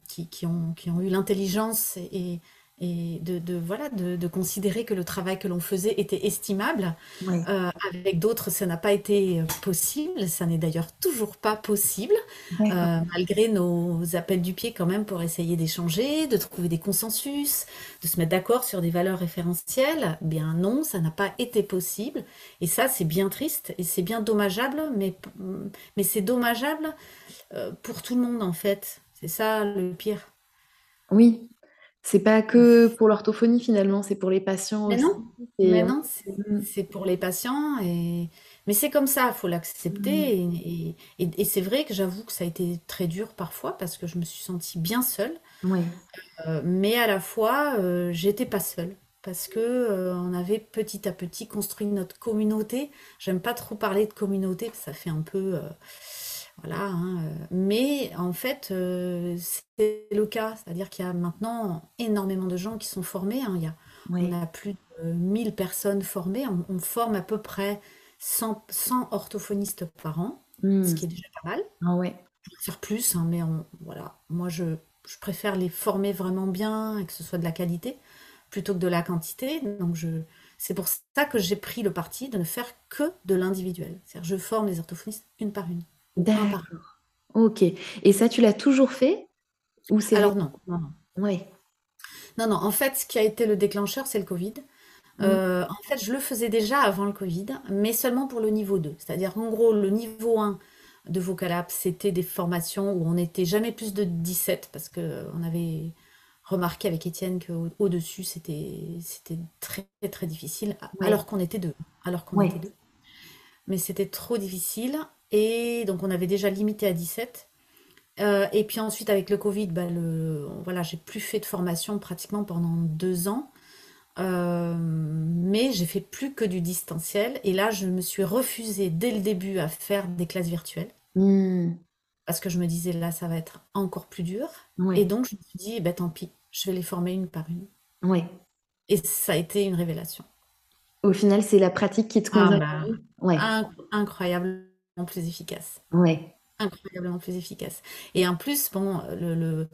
qui, ont, eu l'intelligence et de, de, voilà, de, de considérer que le travail que l'on faisait était estimable. Oui. Euh, avec d'autres, ça n'a pas été euh, possible. Ça n'est d'ailleurs toujours pas possible, euh, malgré nos appels du pied quand même pour essayer d'échanger, de trouver des consensus, de se mettre d'accord sur des valeurs référentielles. Bien non, ça n'a pas été possible. Et ça, c'est bien triste et c'est bien dommageable, mais, mais c'est dommageable pour tout le monde en fait. C'est ça le pire. Oui. C'est pas que pour l'orthophonie finalement, c'est pour les patients Mais aussi. non, Et mais on- non, c'est Mmh. c'est pour les patients et mais c'est comme ça, il faut l'accepter et, et- et- et c'est vrai que j'avoue que ça a été très dur parfois parce que je me suis sentie bien seule, Oui. euh, mais à la fois euh, j'étais pas seule parce que euh, on avait petit à petit construit notre communauté. J'aime pas trop parler de communauté, ça fait un peu euh, voilà, hein, euh, mais en fait euh, c'est le cas, c'est-à-dire qu'il y a maintenant énormément de gens qui sont formés, hein. Il y a Oui. on a plus de 1000 personnes formées. On, on forme à peu près 100, 100 orthophonistes par an, ce Mmh. qui est déjà pas mal. Ah ouais. On pourrait faire plus, hein, mais on- voilà. Moi, je, je préfère les former vraiment bien et que ce soit de la qualité plutôt que de la quantité. Donc, je, c'est pour ça que j'ai pris le parti de ne faire que de l'individuel. C'est-à-dire, je forme les orthophonistes une par une, D'accord. Ok. Et ça, tu l'as toujours fait? Ou c'est Alors non, non, non. Oui. Non, non, en fait, ce qui a été le déclencheur, c'est le Covid. Euh, en fait, je le faisais déjà avant le Covid, mais seulement pour le niveau 2. C'est-à-dire en gros, le niveau 1 de Vocalab, c'était des formations où on n'était jamais plus de 17 parce qu'on avait remarqué avec Étienne qu'au-dessus, c'était c'était très très difficile, alors qu'on était deux. Alors qu'on était deux. Mais c'était trop difficile. Et donc, on avait déjà limité à 17. Euh, et puis ensuite, avec le Covid, bah, le, voilà, j'ai plus fait de formation pratiquement pendant deux ans. Euh, mais j'ai fait plus que du distanciel. Et là, je me suis refusée dès le début à faire des classes virtuelles. Hmm. Parce que je me disais, là, ça va être encore plus dur. Et donc, je me suis dit, bah, tant pis, je vais les former une par une. Oui. Et ça a été une révélation. Au final, c'est la pratique qui te. Ah bah, ouais. incroyablement plus efficace. Ouais incroyablement plus efficace. Et en plus, bon, le,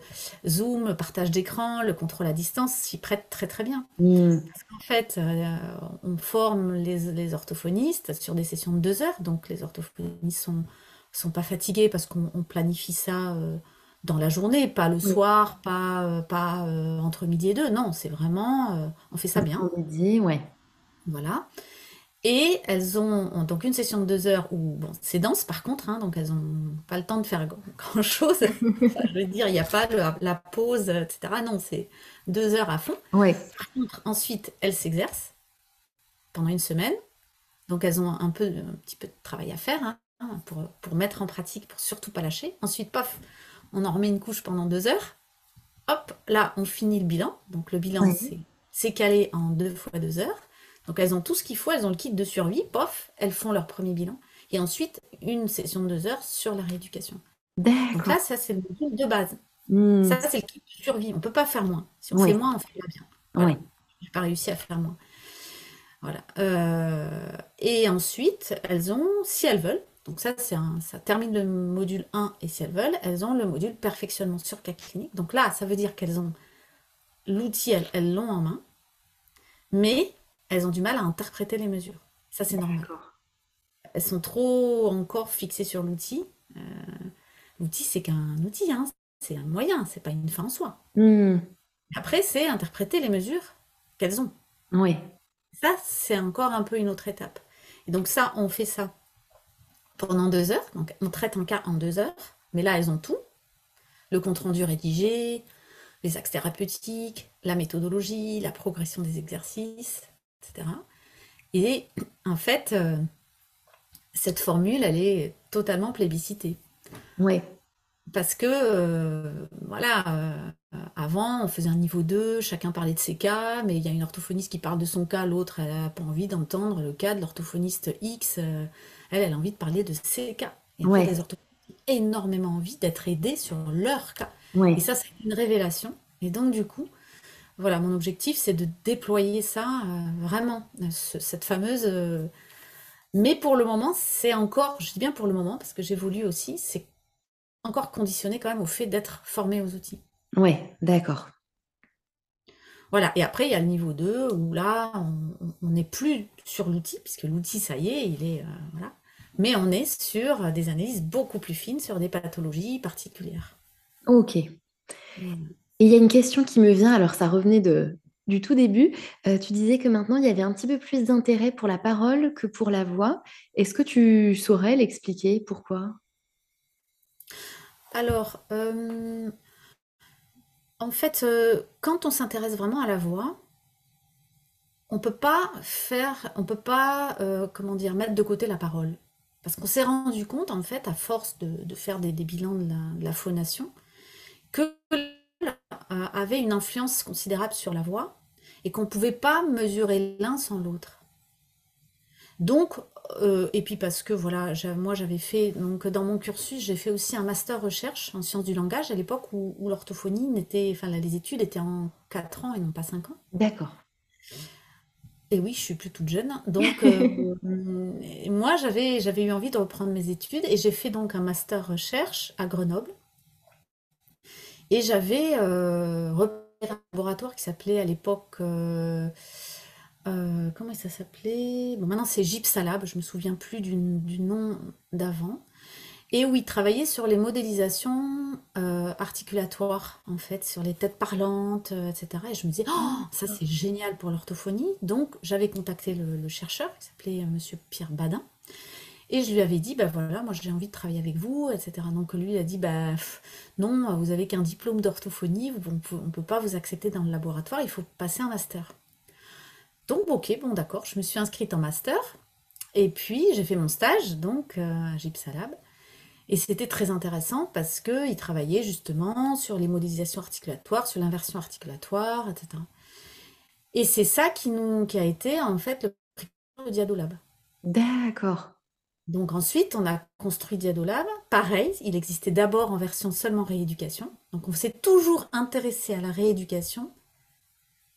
zoom, le partage d'écran, le contrôle à distance s'y prête très très bien. Mm. Parce qu'en fait, euh, on forme les, orthophonistes sur des sessions de deux heures, donc les orthophonistes sont, sont pas fatigués parce qu'on planifie ça euh, dans la journée, pas le soir, pas, euh, pas entre midi et deux. Non, c'est vraiment, on fait ça bien. Midi, ouais. Voilà. Et elles ont, donc une session de deux heures où bon, c'est dense par contre, hein, donc elles n'ont pas le temps de faire grand chose. je veux dire, il n'y a pas la, pause, etc. Non, c'est deux heures à fond. Ouais. Par contre, ensuite, elles s'exercent pendant une semaine. Donc elles ont un, peu, un petit peu de travail à faire hein, pour, pour, mettre en pratique, pour surtout pas lâcher. Ensuite, paf, on en remet une couche pendant deux heures. Hop, là, on finit le bilan. Donc le bilan, c'est calé en deux fois deux heures. Donc elles ont tout ce qu'il faut, elles ont le kit de survie, pof, elles font leur premier bilan. Et ensuite, une session de deux heures sur la rééducation. Donc là, ça, c'est le kit de base. Hmm. Ça, c'est le kit de survie. On ne peut pas faire moins. Si on fait moins, on fait pas bien. Voilà. Je n'ai pas réussi à faire moins. Voilà. Euh, et ensuite, elles ont, si elles veulent, donc ça, c'est un, ça termine le module 1, et si elles veulent, elles ont le module perfectionnement sur cas clinique. Donc là, ça veut dire qu'elles ont l'outil, elles l'ont en main, mais elles ont du mal à interpréter les mesures. Ça, c'est normal. Elles sont trop encore fixées sur l'outil. Euh, l'outil, c'est qu'un outil, hein. c'est un moyen, c'est pas une fin en soi. Hmm. Après, c'est interpréter les mesures qu'elles ont. Oui. Ça, c'est encore un peu une autre étape. Et donc ça, on fait ça pendant deux heures. Donc on traite un cas en deux heures, mais là, elles ont tout. Le compte rendu rédigé, les axes thérapeutiques, la méthodologie, la progression des exercices, etc. Et en fait, euh, cette formule, elle est totalement plébiscitée. Oui. Parce que, euh, voilà, euh, avant, on faisait un niveau 2, chacun parlait de ses cas, mais il y a une orthophoniste qui parle de son cas, l'autre, elle n'a pas envie d'entendre le cas de l'orthophoniste X, elle, elle a envie de parler de ses cas. Et les orthophonistes ont énormément envie d'être aidés sur leur cas. Et ça, c'est une révélation. Et donc, du coup, voilà, mon objectif, c'est de déployer ça euh, vraiment, cette fameuse. Euh, mais pour le moment, c'est encore, je dis bien pour le moment, parce que j'évolue aussi, c'est encore conditionné quand même au fait d'être formé aux outils. Oui, d'accord. Voilà, et après, il y a le niveau 2 où là, on n'est plus sur l'outil, puisque l'outil, ça y est, il est. Euh, voilà. Mais on est sur des analyses beaucoup plus fines sur des pathologies particulières. Ok. Et il y a une question qui me vient, alors ça revenait du tout début. Euh, tu disais que maintenant, il y avait un petit peu plus d'intérêt pour la parole que pour la voix. Est-ce que tu saurais l'expliquer? Pourquoi? Alors, euh, en fait, euh, quand on s'intéresse vraiment à la voix, on peut pas faire, on peut pas, comment dire, mettre de côté la parole. Parce qu'on s'est rendu compte, en fait, à force de, faire des, bilans de la, de la phonation, que euh, avait une influence considérable sur la voix et qu'on ne pouvait pas mesurer l'un sans l'autre. Donc, euh, et puis parce que voilà, moi j'avais fait, donc dans mon cursus, j'ai fait aussi un master recherche en sciences du langage à l'époque où, l'orthophonie n'était, enfin les études étaient en 4 ans et non pas 5 ans. D'accord. Et oui, je suis plus toute jeune. Donc, euh, moi, j'avais, j'avais eu envie de reprendre mes études et j'ai fait donc un master recherche à Grenoble. Et j'avais euh, repéré un laboratoire qui s'appelait à l'époque. Euh, euh, comment ça s'appelait? Bon, maintenant c'est Gypsalab, je me souviens plus du, nom d'avant. et où il travaillait sur les modélisations articulatoires, en fait, sur les têtes parlantes, etc. Et je me disais, oh, ça c'est génial pour l'orthophonie. Donc j'avais contacté le, chercheur, qui s'appelait Monsieur Pierre Badin, et je lui avais dit, bah voilà, moi j'ai envie de travailler avec vous, etc. Donc lui, a dit, bah non, vous avez qu'un diplôme d'orthophonie, on ne peut pas vous accepter dans le laboratoire, il faut passer un master. Donc ok, bon d'accord, je me suis inscrite en master, et puis j'ai fait mon stage, donc à Gypsalab. Et c'était très intéressant parce qu'il travaillait justement sur les modélisations articulatoires, sur l'inversion articulatoire, etc. Et c'est ça qui, nous, qui a été en fait le de Diadolab. D'accord. Donc ensuite, on a construit Diadolab. Pareil, il existait d'abord en version seulement rééducation. Donc on s'est toujours intéressé à la rééducation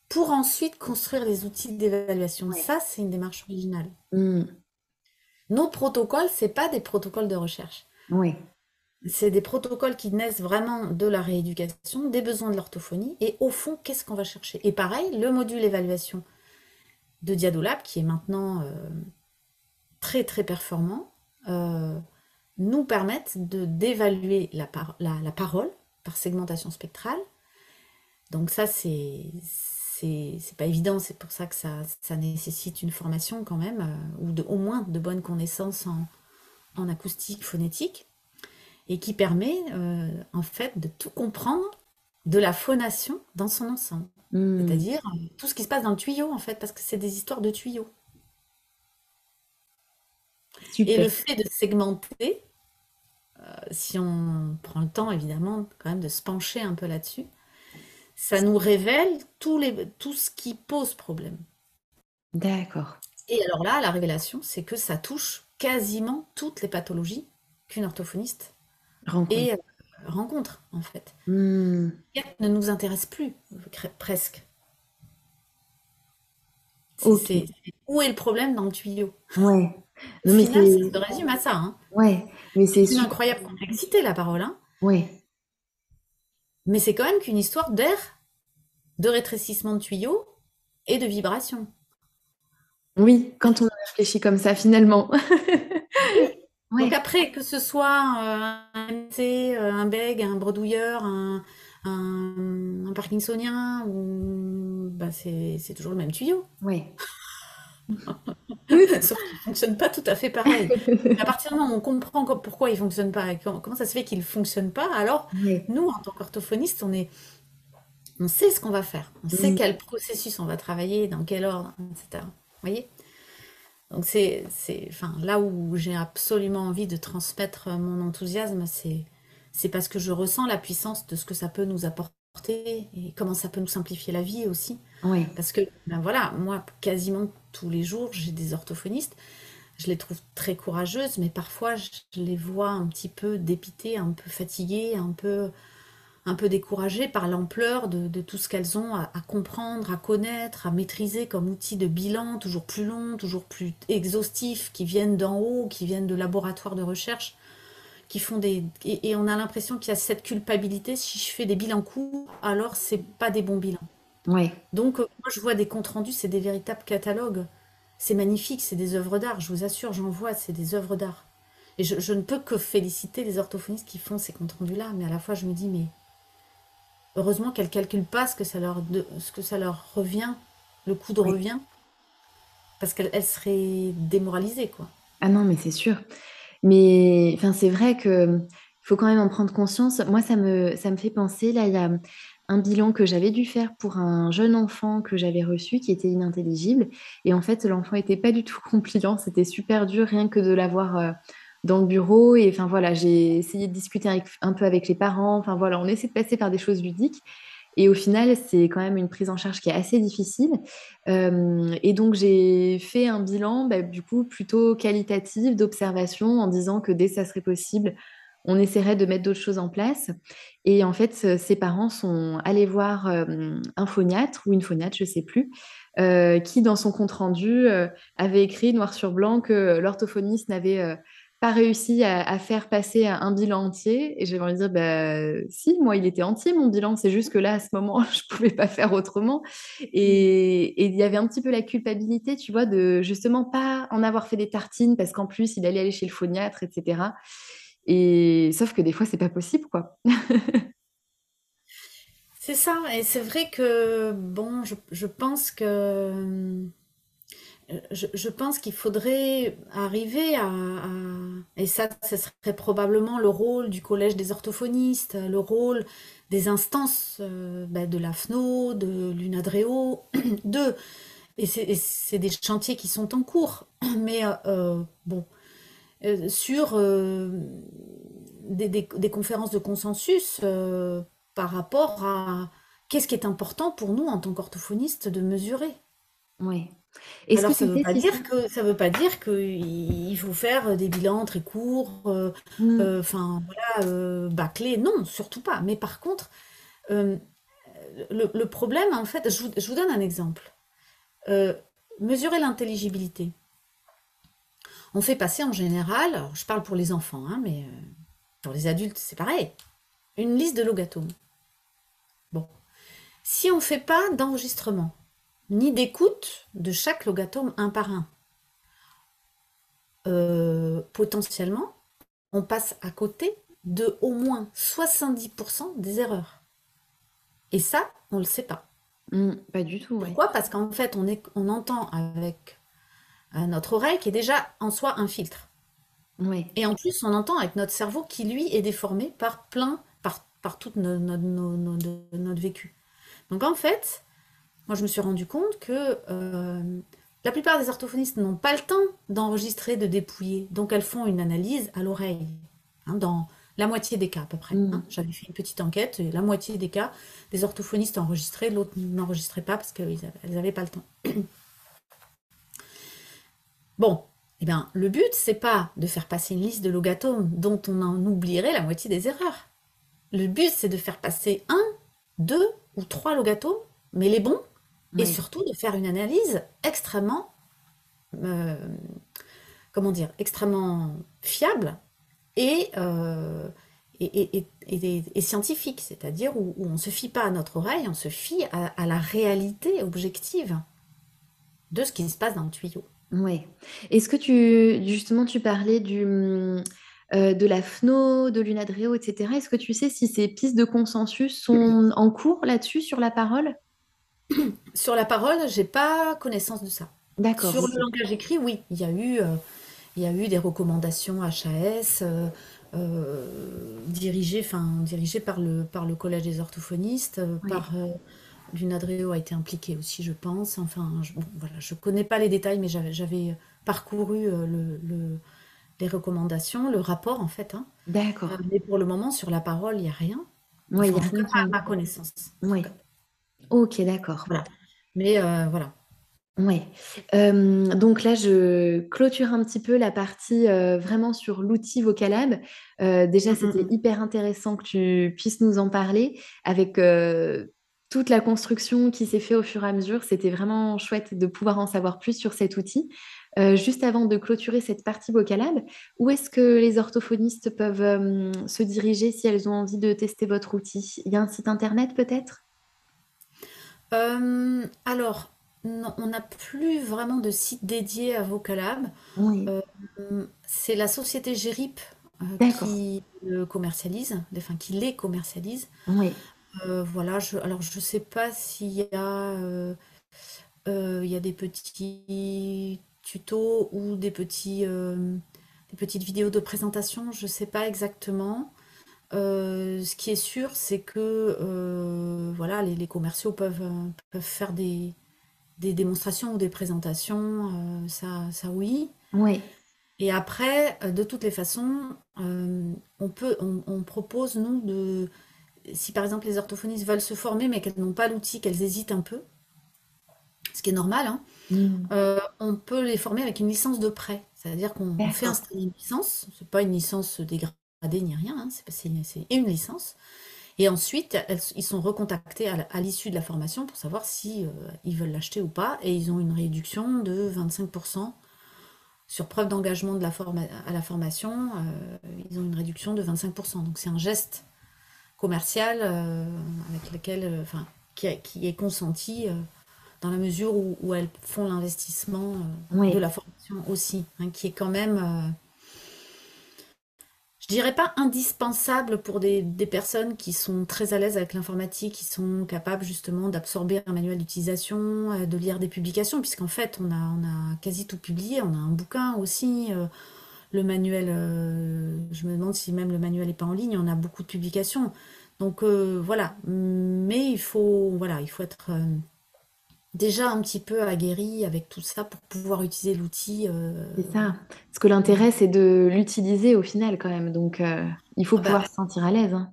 pour ensuite construire les outils d'évaluation. Ça, c'est une démarche originale. Hmm. Nos protocoles, ce pas des protocoles de recherche. Oui. C'est des protocoles qui naissent vraiment de la rééducation, des besoins de l'orthophonie, et au fond, qu'est-ce qu'on va chercher? Et pareil, le module évaluation de Diadolab, qui est maintenant euh, très très performant, euh, nous permettent de d'évaluer la, la, parole par segmentation spectrale. Donc ça, c'est c'est pas évident, c'est pour ça que ça, ça, nécessite une formation quand même, euh, ou de, au moins de bonnes connaissances en, en acoustique phonétique et qui permet euh, en fait de tout comprendre de la phonation dans son ensemble. Hmm. C'est-à-dire tout ce qui se passe dans le tuyau en fait, parce que c'est des histoires de tuyaux. Et le fait de segmenter, euh, si on prend le temps évidemment quand même de se pencher un peu là-dessus, ça nous révèle tout, les, tout ce qui pose problème. D'accord. Et alors là, la révélation, c'est que ça touche quasiment toutes les pathologies qu'une orthophoniste rencontre. Et, euh, rencontre, en fait. Hmm. ne nous intéresse plus, presque. où est le problème dans le tuyau? Ouais. Non, mais ça se résume à ça. Hein. Ouais, mais c'est une incroyable complexité la parole. Hein. Ouais. Mais c'est quand même qu'une histoire d'air, de rétrécissement de tuyau et de vibration. Oui, quand on réfléchit comme ça finalement. Donc après, que ce soit euh, un MC, euh, un bègue, un bredouilleur, un, un, parkinsonien, ou... bah, c'est toujours le même tuyau. Oui. Sauf ne fonctionne pas tout à fait pareil. à partir du moment où on comprend pourquoi il ne fonctionne pas, comment ça se fait qu'il ne fonctionne pas, alors nous, en tant qu'orthophoniste, on est on sait ce qu'on va faire, on sait mm. quel processus on va travailler, dans quel ordre, etc voyez? Donc c'est, enfin, là où j'ai absolument envie de transmettre mon enthousiasme, c'est, c'est parce que je ressens la puissance de ce que ça peut nous apporter et comment ça peut nous simplifier la vie aussi. Oui. Parce que, ben voilà, moi, quasiment tous les jours, j'ai des orthophonistes. Je les trouve très courageuses, mais parfois, je les vois un petit peu dépitées, un peu fatiguées, un peu un peu découragées par l'ampleur de, tout ce qu'elles ont à, comprendre, à connaître, à maîtriser comme outil de bilan toujours plus long, toujours plus exhaustif, qui viennent d'en haut, qui viennent de laboratoires de recherche, qui font des... Et, on a l'impression qu'il y a cette culpabilité, si je fais des bilans courts, alors c'est pas des bons bilans. Oui. Donc euh, moi je vois des comptes rendus, c'est des véritables catalogues. C'est magnifique, c'est des œuvres d'art, je vous assure, j'en vois, c'est des œuvres d'art. Et je, je, ne peux que féliciter les orthophonistes qui font ces comptes rendus-là, mais à la fois je me dis, mais Heureusement qu'elles ne calculent pas ce que, ça leur ce que ça leur revient, le coût de revient, parce qu'elles seraient démoralisées, quoi. Ah non, mais c'est sûr. Mais enfin, c'est vrai que faut quand même en prendre conscience. Moi, ça me, ça me fait penser, là, il y a un bilan que j'avais dû faire pour un jeune enfant que j'avais reçu qui était inintelligible. Et en fait, l'enfant n'était pas du tout compliant. C'était super dur, rien que de l'avoir euh, dans le bureau. Et enfin voilà, j'ai essayé de discuter un peu avec les parents. Enfin voilà, on essaie de passer par des choses ludiques. Et au final, c'est quand même une prise en charge qui est assez difficile. Euh, et donc, j'ai fait un bilan, bah, du coup, plutôt qualitatif d'observation en disant que dès ça serait possible, on essaierait de mettre d'autres choses en place. Et en fait, ses parents sont allés voir euh, un phoniatre ou une phoniatre, je ne sais plus, euh, qui, dans son compte rendu, avait écrit noir sur blanc que l'orthophoniste n'avait pas réussi à, faire passer un bilan entier. Et j'avais envie de dire, bah, si, moi, il était entier, mon bilan. C'est juste que là, à ce moment, je ne pouvais pas faire autrement. Et, il y avait un petit peu la culpabilité, tu vois, de justement pas en avoir fait des tartines parce qu'en plus, il allait aller chez le phoniatre, etc. Sauf que des fois, c'est pas possible, quoi. C'est ça, et c'est vrai que, bon, je, je pense que je, pense qu'il faudrait arriver à, Et ça, ce serait probablement le rôle du collège des orthophonistes, le rôle des instances euh, ben, de l'AFNO, de l'UNADREO, de... Et c'est des chantiers qui sont en cours. Mais euh, euh, bon, sur des, conférences de consensus par rapport à qu'est-ce qui est important pour nous en tant qu'orthophonistes de mesurer. Oui. Alors, ça ne veut pas dire que ça veut pas dire qu'il faut faire des bilans très courts, euh, euh, enfin voilà, euh, bâclés. Non, surtout pas. Mais par contre, le, problème, en fait, je vous, donne un exemple. mesurer l'intelligibilité. On fait passer en général, je parle pour les enfants, hein, mais pour les adultes, c'est pareil, une liste de logatomes. Bon. Si on ne fait pas d'enregistrement, ni d'écoute de chaque logatome un par un. Euh, potentiellement, on passe à côté de au moins 70% des erreurs. Et ça, on ne le sait pas. Mmh, pas du tout. Pourquoi? Parce qu'en fait, on, est, on entend avec euh, notre oreille qui est déjà en soi un filtre. Oui. Et en plus, on entend avec notre cerveau qui, lui, est déformé par plein, par, par tout notre vécu. Donc en fait, moi je me suis rendu compte que euh, la plupart des orthophonistes n'ont pas le temps d'enregistrer, de dépouiller. Donc elles font une analyse à l'oreille, hein, dans la moitié des cas à peu près. Mmh. Hein. J'avais fait une petite enquête, et la moitié des cas, des orthophonistes enregistraient, l'autre n'enregistrait pas parce qu'elles n'avaient pas le temps. Bon, eh bien, le but, c'est pas de faire passer une liste de logatomes dont on en oublierait la moitié des erreurs. Le but, c'est de faire passer un, deux ou trois logatomes, mais les bons, et surtout de faire une analyse extrêmement, euh, comment dire, extrêmement fiable et, euh, et, scientifique, c'est-à-dire où, on ne se fie pas à notre oreille, on se fie à, la réalité objective de ce qui se passe dans le tuyau. Oui. Est-ce que tu, justement, tu parlais du, euh, de la FNO, de l'UNADREO, etc. Est-ce que tu sais si ces pistes de consensus sont en cours là-dessus, sur la parole? Sur la parole, j'ai pas connaissance de ça. D'accord. Sur le langage écrit, oui, il y a eu, euh, il y a eu des recommandations HAS euh, euh, dirigées, enfin, dirigées par le, par le Collège des orthophonistes, par l'UNADREO a été impliqué aussi, je pense. Enfin, je, bon, voilà, je connais pas les détails, mais j'avais, parcouru le, les recommandations, le rapport en fait. Hein. D'accord. mais pour le moment, sur la parole, il n'y a rien. Oui, il y a rien. à ma connaissance. Oui. Ok, d'accord. Voilà. Mais euh, voilà. Oui. donc là, je clôture un petit peu la partie euh, vraiment sur l'outil Vocalab. Euh, déjà, mmh, c'était hyper intéressant que tu puisses nous en parler avec toute la construction qui s'est faite au fur et à mesure. C'était vraiment chouette de pouvoir en savoir plus sur cet outil. juste avant de clôturer cette partie Vocalab, où est-ce que les orthophonistes peuvent se diriger si elles ont envie de tester votre outil? Il y a un site internet peut-être? Euh, alors, on n'a plus vraiment de site dédié à Vocalab. Euh, c'est la société Gerip euh, qui le commercialise, enfin qui les commercialise. Oui. Voilà, je, alors je ne sais pas s'il y a, il y a des petits tutos ou des petits, des petites vidéos de présentation, je ne sais pas exactement. Euh, ce qui est sûr, c'est que euh, voilà, les, commerciaux peuvent, euh, peuvent faire des, des démonstrations ou des présentations, ça, ça oui. Oui. Et après, de toutes les façons, on peut, on, propose nous de, si par exemple les orthophonistes veulent se former mais qu'elles n'ont pas l'outil, qu'elles hésitent un peu, ce qui est normal, hein, mmh. on peut les former avec une licence de prêt. C'est-à-dire qu'on fait installer une licence, c'est pas une licence dégradée ni rien, hein, c'est une licence. Et ensuite, ils sont recontactés à l'issue de la formation pour savoir si euh, ils veulent l'acheter ou pas. Et ils ont une réduction de 25% sur preuve d'engagement de la à la formation. Euh, ils ont une réduction de 25%. Donc c'est un geste commercial euh, avec lequel, enfin, qui, est consenti dans la mesure où, elles font l'investissement de la formation aussi, hein, qui est quand même dirais pas indispensable pour des, des personnes qui sont très à l'aise avec l'informatique, qui sont capables justement d'absorber un manuel d'utilisation, euh, de lire des publications, puisqu'en fait, on a, on a quasi tout publié. On a un bouquin aussi. euh, le manuel, euh, je me demande si même le manuel n'est pas en ligne. On a beaucoup de publications. Donc euh, voilà. Mais il faut, voilà, il faut être euh, déjà un petit peu aguerri avec tout ça pour pouvoir utiliser l'outil. C'est ça. Parce que l'intérêt, c'est de l'utiliser au final quand même. Donc, il faut ah bah, pouvoir se sentir à l'aise. hein.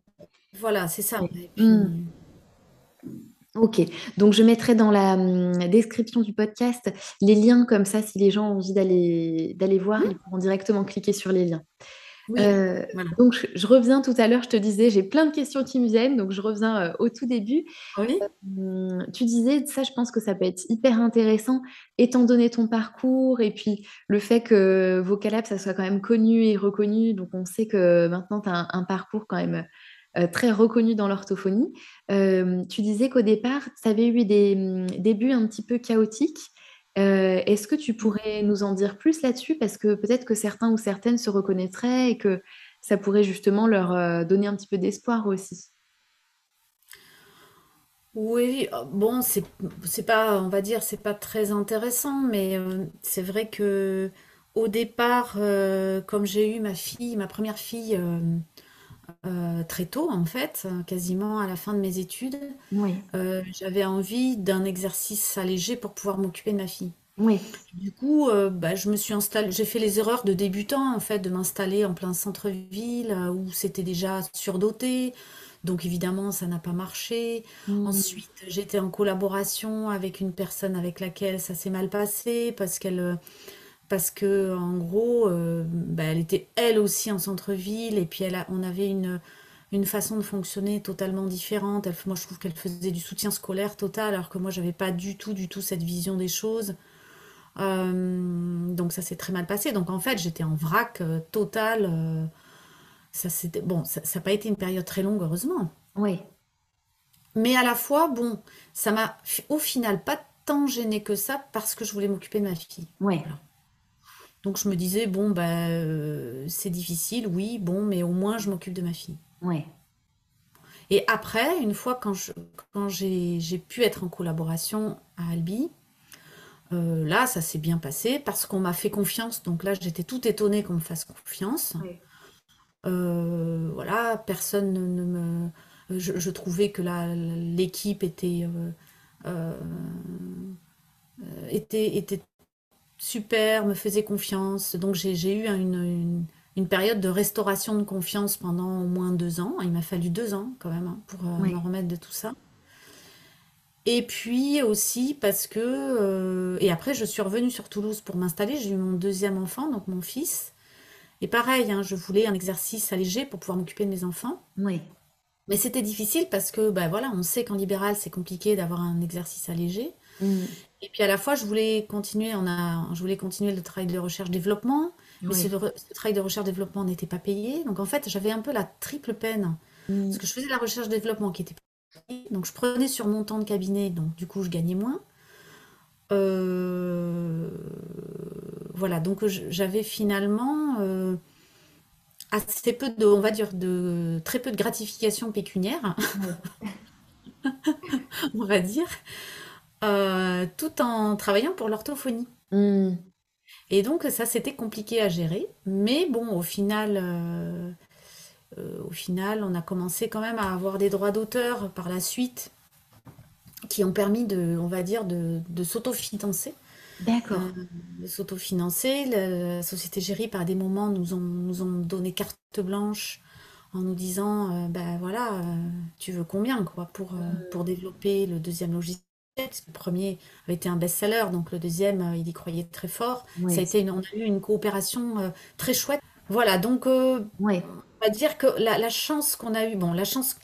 voilà, c'est ça. Et puis, Ok, donc je mettrai dans la hum, description du podcast les liens comme ça, si les gens ont envie d'aller d'aller voir, ils pourront directement cliquer sur les liens. oui, Euh, voilà. donc je, je reviens tout à l'heure, je te disais, j'ai plein de questions qui me viennent, donc je reviens euh, au tout début. Oui. Hum, tu disais, ça je pense que ça peut être hyper intéressant, étant donné ton parcours et puis le fait que Vocalab, ça soit quand même connu et reconnu, donc on sait que maintenant tu as un, un parcours quand même euh, très reconnu dans l'orthophonie. Tu disais qu'au départ, tu avais eu des hum, débuts un petit peu chaotiques. Est-ce que tu pourrais nous en dire plus là-dessus? Parce que peut-être que certains ou certaines se reconnaîtraient et que ça pourrait justement leur donner un petit peu d'espoir aussi. Oui, euh, bon, c'est pas, on va dire, c'est pas très intéressant, mais c'est vrai que au départ, comme j'ai eu ma fille, ma première fille euh, très tôt en fait, quasiment à la fin de mes études, Oui, euh, j'avais envie d'un exercice allégé pour pouvoir m'occuper de ma fille. oui, Du coup, euh, bah, je me suis installée, j'ai fait les erreurs de débutant en fait, de m'installer en plein centre-ville euh, où c'était déjà surdoté. Donc évidemment, ça n'a pas marché. Hmm, Ensuite, j'étais en collaboration avec une personne avec laquelle ça s'est mal passé parce qu'elle, euh, parce que en gros, euh, bah, elle était elle aussi en centre-ville et puis elle a- on avait une une façon de fonctionner totalement différente. Elle, moi, je trouve qu'elle faisait du soutien scolaire total alors que moi, j'avais pas du tout, du tout cette vision des choses. Euh, donc ça s'est très mal passé. Donc en fait, j'étais en vrac euh, total. ça c'était bon, ça n'a pas été une période très longue, heureusement. oui, Mais à la fois, bon, ça m'a au final pas tant gêné que ça parce que je voulais m'occuper de ma fille. oui, Voilà. Donc je me disais, bon, bah, euh, c'est difficile, oui, bon, mais au moins je m'occupe de ma fille. oui, Et après, une fois quand je, quand j'ai, j'ai pu être en collaboration à Albi, euh, là, ça s'est bien passé parce qu'on m'a fait confiance. Donc là, j'étais tout étonnée qu'on me fasse confiance. Euh, voilà, personne ne, me... Je, je trouvais que la, l'équipe était, euh, était, était super, me faisait confiance. Donc j'ai, eu une, une, une période de restauration de confiance pendant au moins deux ans. Il m'a fallu deux ans quand même hein, pour euh, me remettre de tout ça. Et puis aussi parce que... euh, et après, je suis revenue sur Toulouse pour m'installer. J'ai eu mon deuxième enfant, donc mon fils. Et pareil, hein, je voulais un exercice allégé pour pouvoir m'occuper de mes enfants. oui, Mais c'était difficile parce que, bah voilà, on sait qu'en libéral, c'est compliqué d'avoir un exercice allégé. Hmm, Et puis à la fois, je voulais continuer, on a, je voulais continuer le travail de recherche-développement, mais ce, oui, re- ce travail de recherche-développement n'était pas payé. Donc en fait, j'avais un peu la triple peine. hmm, Parce que je faisais la recherche-développement qui était pas payée. Donc je prenais sur mon temps de cabinet, donc du coup, je gagnais moins. Euh, voilà, donc j'avais finalement euh, assez peu de, on va dire, de très peu de gratification pécuniaire, on va dire, euh, tout en travaillant pour l'orthophonie. hmm, Et donc ça, c'était compliqué à gérer, mais bon, au final, euh, euh, au final, on a commencé quand même à avoir des droits d'auteur par la suite qui ont permis de, on va dire, de, de s'autofinancer. D'accord. de s'autofinancer. La, société Géry, par des moments, nous ont, nous ont donné carte blanche en nous disant, ben voilà, tu veux combien quoi pour, euh, pour développer le deuxième logiciel? Le premier avait été un best-seller, donc le deuxième, euh, il y croyait très fort. Ça a été une- on a eu une coopération euh, très chouette. Voilà, donc euh, oui, on va dire que la, la chance qu'on a eue, bon, la chance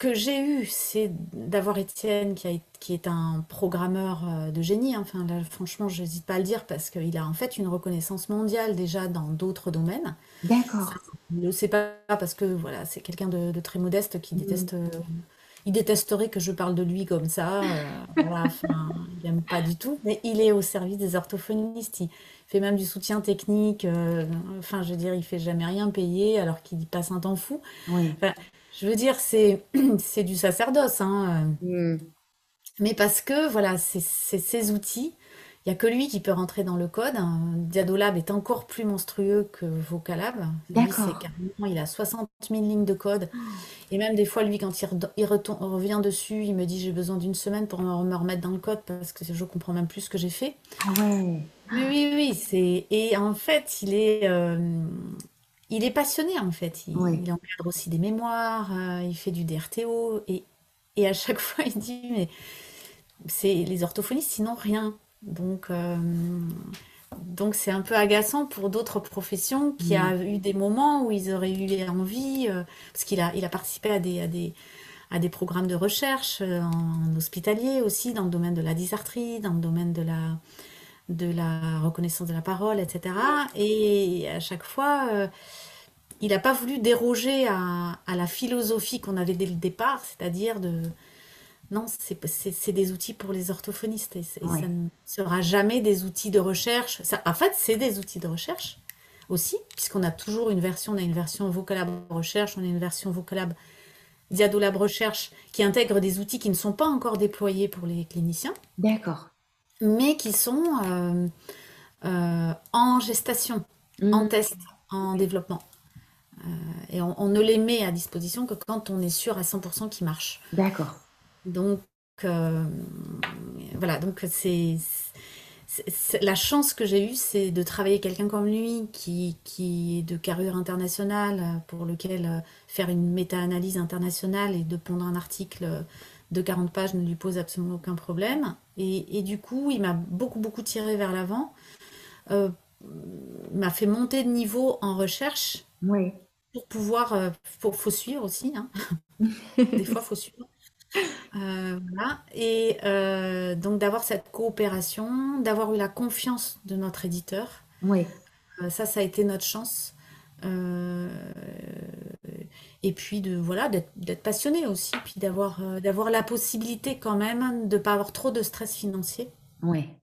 que j'ai eue, c'est d'avoir Étienne qui, a, qui est un programmeur de génie. hein. Enfin, là, franchement, je n'hésite pas à le dire parce qu'il a en fait une reconnaissance mondiale déjà dans d'autres domaines. D'accord. il ne le sait pas parce que voilà, c'est quelqu'un de, de très modeste qui Hmm, déteste, il détesterait que je parle de lui comme ça. euh, voilà, enfin, il n'aime pas du tout. Mais il est au service des orthophonistes. Il fait même du soutien technique. euh, enfin, je veux dire, il fait jamais rien payer alors qu'il y passe un temps fou. Oui. Enfin, je veux dire, c'est c'est du sacerdoce, hein. Mm. Mais parce que, voilà, c'est c'est ces outils. Il n'y a que lui qui peut rentrer dans le code. Diadolab est encore plus monstrueux que Vocalab. Lui, carrément, il a 60 000 lignes de code. Et même des fois, lui, quand il, il retourne- revient dessus, il me dit j'ai besoin d'une semaine pour me me remettre dans le code parce que je comprends même plus ce que j'ai fait. Ah ouais. Oui, oui, oui, c'est... Et en fait, il est, euh, il est passionné, en fait. Il, Oui. il encadre aussi des mémoires, euh, il fait du DRTO. Et, et à chaque fois, il dit, mais c'est les orthophonistes, sinon rien. Donc, euh, donc c'est un peu agaçant pour d'autres professions qui Mm. a eu des moments où ils auraient eu envie, euh, parce qu'il a, il a participé à des, à des, à des programmes de recherche euh, en hospitalier aussi, dans le domaine de la dysarthrie, dans le domaine de la, de la reconnaissance de la parole, etc. Et à chaque fois, il n'a pas voulu déroger à, à la philosophie qu'on avait dès le départ, c'est-à-dire de... Non, c'est des outils pour les orthophonistes et, c'est- et Ouais. ça ne sera jamais des outils de recherche. Ça, en fait, c'est des outils de recherche aussi, puisqu'on a toujours une version, on a une version Vocalab Recherche, on a une version Vocalab Diadolab Recherche qui intègre des outils qui ne sont pas encore déployés pour les cliniciens D'accord. mais qui sont euh, euh, en gestation, en Mm. test, en développement. Euh, et on, on ne les met à disposition que quand on est sûr à 100% qu'ils marchent. D'accord. Donc, euh, voilà, donc c'est, la chance que j'ai eue, c'est de travailler quelqu'un comme lui, qui, qui est de carrure internationale, euh, pour lequel euh, faire une méta-analyse internationale et de pondre un article euh, de 40 pages ne lui pose absolument aucun problème. Et, et du coup, il m'a beaucoup, beaucoup tiré vers l'avant, euh, m'a fait monter de niveau en recherche Oui. pour pouvoir, euh, faut, faut suivre aussi, hein. Des fois, faut suivre. Euh, voilà. Et euh, donc d'avoir cette coopération, d'avoir eu la confiance de notre éditeur, Oui. euh, ça, ça a été notre chance. Et puis de voilà d'être passionné aussi, puis d'avoir d'avoir la possibilité quand même de pas avoir trop de stress financier, Oui.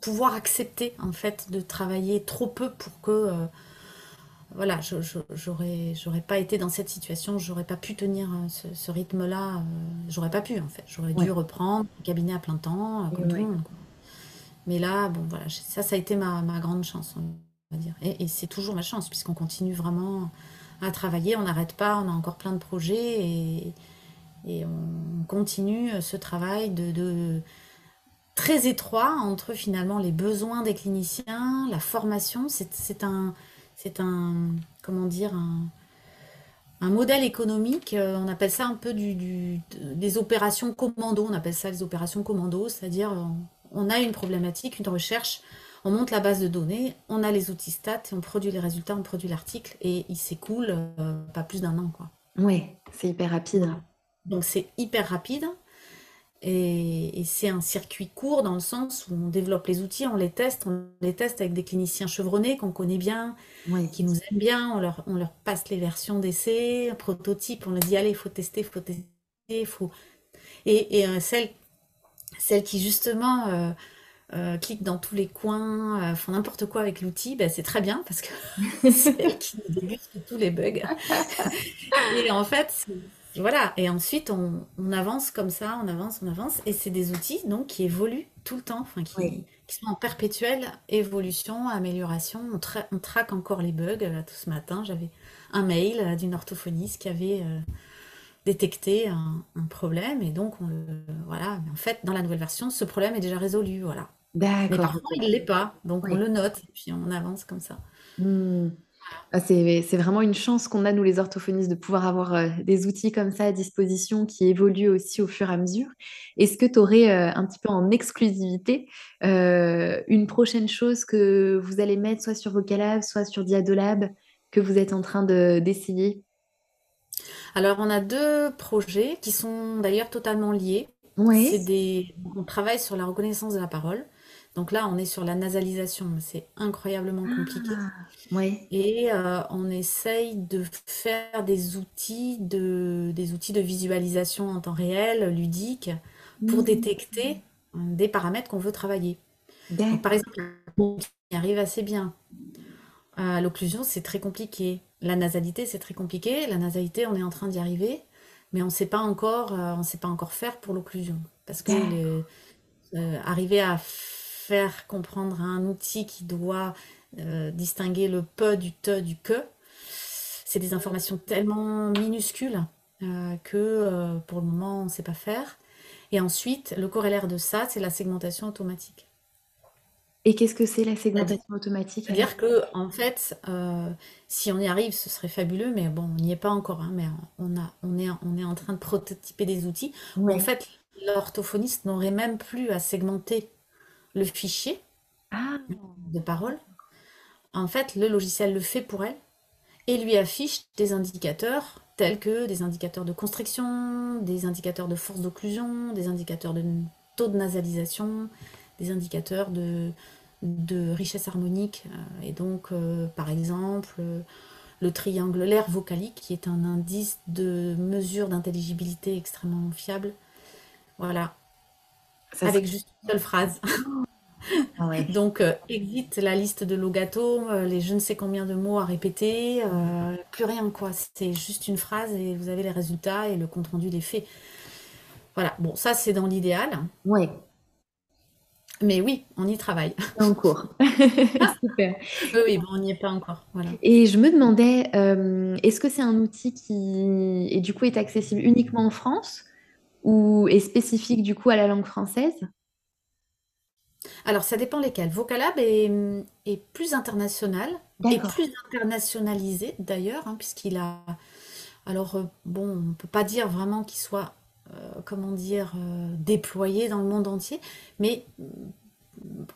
pouvoir accepter en fait de travailler trop peu pour que voilà, j'aurais, j'aurais pas été dans cette situation, j'aurais pas pu tenir euh, ce, ce rythme-là, euh, j'aurais pas pu en fait. J'aurais dû reprendre le cabinet à plein temps, euh, comme tout le monde. Mais là, bon voilà, ça, ça a été ma, ma grande chance, on va dire. Et, et c'est toujours ma chance, puisqu'on continue vraiment à travailler, on n'arrête pas, on a encore plein de projets et, et on continue ce travail de, de- très étroit entre finalement les besoins des cliniciens, la formation. C'est un, c'est un, comment dire, un, un modèle économique. euh, On appelle ça un peu du, du- de- des opérations commando. On appelle ça les opérations commando, c'est-à-dire euh, on a une problématique, une recherche, on monte la base de données, on a les outils stats on produit les résultats, on produit l'article et il s'écoule euh, pas plus d'un an, quoi. Oui. C'est hyper rapide. Donc c'est hyper rapide. Et, et c'est un circuit court dans le sens où on développe les outils, on les teste, on les teste avec des cliniciens chevronnés qu'on connaît bien, Oui. qui nous aiment bien, on leur, on leur passe les versions d'essai, prototypes, on leur dit allez, il faut tester, il faut tester, il faut... Et, et euh, celles, celles qui justement euh, euh, cliquent dans tous les coins, euh, font n'importe quoi avec l'outil, ben, c'est très bien parce que c'est elles qui nous débusquent tous les bugs. Et en fait, voilà. Et ensuite, on, on avance comme ça, on avance, on avance. Et c'est des outils donc qui évoluent tout le temps, enfin qui, Oui. qui sont en perpétuelle évolution, amélioration. On, tra- on traque encore les bugs. Là, tout ce matin, j'avais un mail euh, d'une orthophoniste qui avait euh, détecté un, un problème. Et donc, on voilà. Mais en fait, dans la nouvelle version, ce problème est déjà résolu. Voilà. Mais D'accord. parfois, il ne l'est pas. Donc, on le note et puis on avance comme ça. Hmm. Ah, c'est, vraiment une chance qu'on a, nous les orthophonistes, de pouvoir avoir euh, des outils comme ça à disposition qui évoluent aussi au fur et à mesure. Est-ce que tu aurais un petit peu en exclusivité euh, une prochaine chose que vous allez mettre soit sur Vocalab, soit sur Diadolab, que vous êtes en train de, d'essayer? Alors, on a deux projets qui sont d'ailleurs totalement liés. C'est Ouais, des... On travaille sur la reconnaissance de la parole. Donc là, on est sur la nasalisation, c'est incroyablement compliqué. Ah, ouais. Et euh, on essaye de faire des outils de, des outils de visualisation en temps réel, ludiques, pour Mhm. détecter euh, des paramètres qu'on veut travailler. Donc, par exemple, on y arrive assez bien. Euh, l'occlusion, c'est très compliqué. La nasalité, c'est très compliqué. La nasalité, on est en train d'y arriver, mais on ne sait pas encore, euh, on sait pas encore faire pour l'occlusion. Parce que arriver à faire comprendre à un outil qui doit euh, distinguer le pe du te du que, c'est des informations tellement minuscules euh, que euh, pour le moment, on ne sait pas faire. Et ensuite, le corollaire de ça, c'est la segmentation automatique. Et qu'est-ce que c'est la segmentation automatique alors? C'est-à-dire que, en fait, euh, si on y arrive, ce serait fabuleux, mais bon, on n'y est pas encore, hein, mais on a, on est, on est en train de prototyper des outils où, en fait, l'orthophoniste n'aurait même plus à segmenter le fichier Ah, de parole. En fait, le logiciel le fait pour elle et lui affiche des indicateurs tels que des indicateurs de constriction, des indicateurs de force d'occlusion, des indicateurs de taux de nasalisation, des indicateurs de, de richesse harmonique. Euh, Et donc, euh, par exemple, euh, le triangle l'air vocalique, qui est un indice de mesure d'intelligibilité extrêmement fiable. Voilà, ça avec juste une seule phrase. Ah ouais. Donc, euh, exit la liste de Logato, euh, les je ne sais combien de mots à répéter, euh, plus rien quoi. C'est juste une phrase et vous avez les résultats et le compte-rendu des faits. Voilà, bon, ça c'est dans l'idéal, Ouais, mais oui, on y travaille. en cours. Super. Oui, oui, bon, on n'y est pas encore. Voilà. Et je me demandais, est-ce que c'est un outil qui, et du coup, est accessible uniquement en France ou est spécifique du coup à la langue française? Alors, ça dépend lesquels. Vocalab est, est plus international et D'accord. plus internationalisé d'ailleurs, hein, puisqu'il a. Alors, euh, bon, on ne peut pas dire vraiment qu'il soit, euh, comment dire, euh, déployé dans le monde entier, mais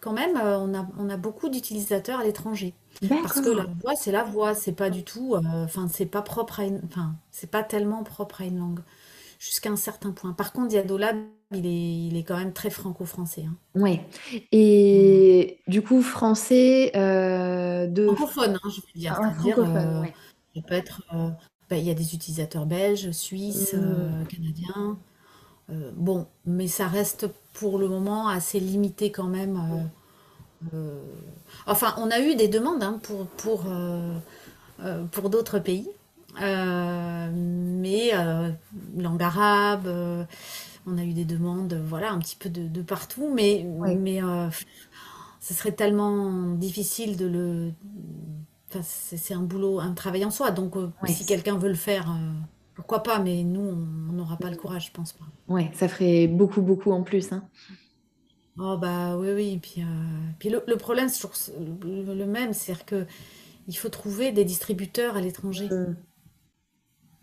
quand même, euh, on a, on a beaucoup d'utilisateurs à l'étranger. Parce que la D'accord. voix, c'est la voix, c'est pas du tout, enfin, c'est pas propre à une, enfin, c'est pas tellement propre à une langue, jusqu'à un certain point. Par contre, Diadolab, il est, il est quand même très franco-français, hein. Voilà. Et du coup, français euh, de Francophone, hein, je veux dire, ah, francophone, euh, ouais. ça peut être, euh, bah, il y a des utilisateurs belges, suisses, euh, canadiens, bon, mais ça reste pour le moment assez limité quand même. euh, Enfin, on a eu des demandes hein, pour, pour, euh, euh, pour d'autres pays, mais langue arabe, on a eu des demandes, voilà, un petit peu de, de partout, mais, mais euh, ce serait tellement difficile de le... Enfin, c'est c'est un boulot, un travail en soi, donc euh, si quelqu'un veut le faire, euh, pourquoi pas, mais nous, on n'aura pas le courage, je pense pas. Ouais, ça ferait beaucoup, beaucoup en plus, hein. Oh bah oui, oui, puis, puis le, le problème, c'est toujours le, le même, c'est-à-dire que il faut trouver des distributeurs à l'étranger. Hmm.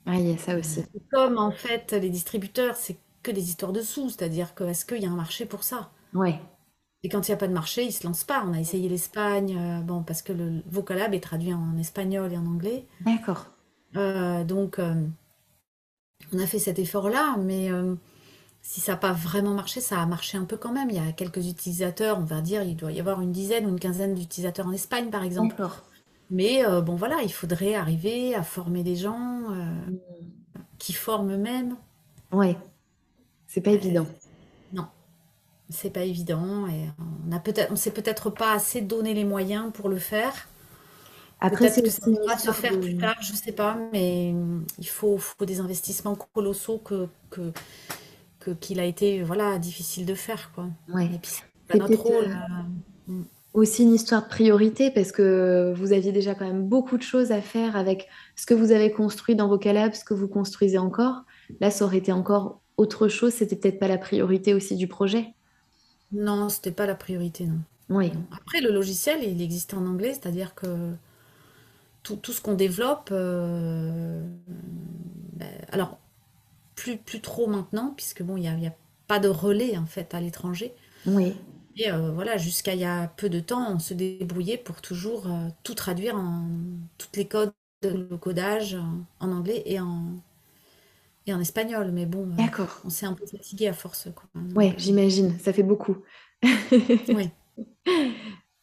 Ah, il y a ça aussi. Comme en fait, les distributeurs, c'est que des histoires de sous, c'est-à-dire que est-ce qu'il y a un marché pour ça? Ouais. Et quand il n'y a pas de marché, ils se lancent pas. On a essayé l'Espagne, euh, bon, parce que le Vocalab est traduit en espagnol et en anglais. D'accord. Euh, donc, euh, on a fait cet effort-là, mais si ça n'a pas vraiment marché, ça a marché un peu quand même. Il y a quelques utilisateurs, on va dire, il doit y avoir une dizaine ou une quinzaine d'utilisateurs en Espagne, par exemple. D'accord. Mais bon, voilà, il faudrait arriver à former des gens Hmm. qui forment eux-mêmes. Ouais, c'est pas évident. Non, c'est pas évident et on a peut-être, on s'est peut-être pas assez donné les moyens pour le faire. Après, c'est que ça pourra se faire plus de... tard, je sais pas, mais il faut, faut des investissements colossaux que, que, qu'il a été voilà, difficile de faire, quoi. Ouais. Et puis c'est notre rôle. euh, euh, hum. aussi une histoire de priorité parce que vous aviez déjà quand même beaucoup de choses à faire avec ce que vous avez construit dans vos collabs, ce que vous construisez encore. Là, ça aurait été encore autre chose. C'était peut-être pas la priorité aussi du projet? Non, c'était pas la priorité, non. Oui. Après, le logiciel, il existe en anglais, c'est-à-dire que tout, tout ce qu'on développe, euh, ben, alors plus, plus trop maintenant, puisque bon, il n'y a, y a pas de relais en fait à l'étranger. oui, Et euh, voilà, jusqu'à il y a peu de temps, on se débrouillait pour toujours euh, tout traduire en toutes les codes, le codage en, en anglais et en, et en espagnol. Mais bon, euh, d'accord. on s'est un peu fatigué à force, quoi. Ouais, Donc, j'imagine, ça fait beaucoup. oui.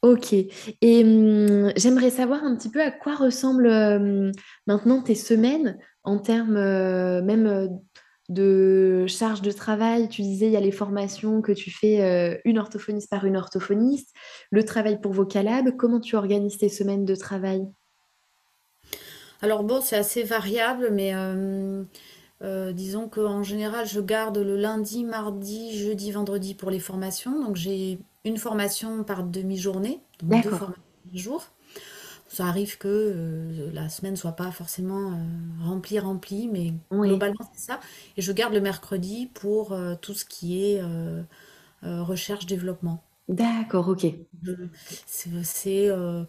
Ok. Et hum, j'aimerais savoir un petit peu à quoi ressemblent hum, maintenant tes semaines en termes euh, même euh, de charge de travail. Tu disais, il y a les formations que tu fais euh, une orthophoniste par une orthophoniste, le travail pour Vocalab. Comment tu organises tes semaines de travail? Alors bon, c'est assez variable, mais euh, euh, disons qu'en général, je garde le lundi, mardi, jeudi, vendredi pour les formations. Donc j'ai une formation par demi-journée, donc deux D'accord. formations par jour. Ça arrive que euh, la semaine soit pas forcément euh, remplie, remplie, mais Oui. globalement c'est ça. Et je garde le mercredi pour euh, tout ce qui est euh, euh, recherche-développement. D'accord, ok. Je- C'est c'est, euh,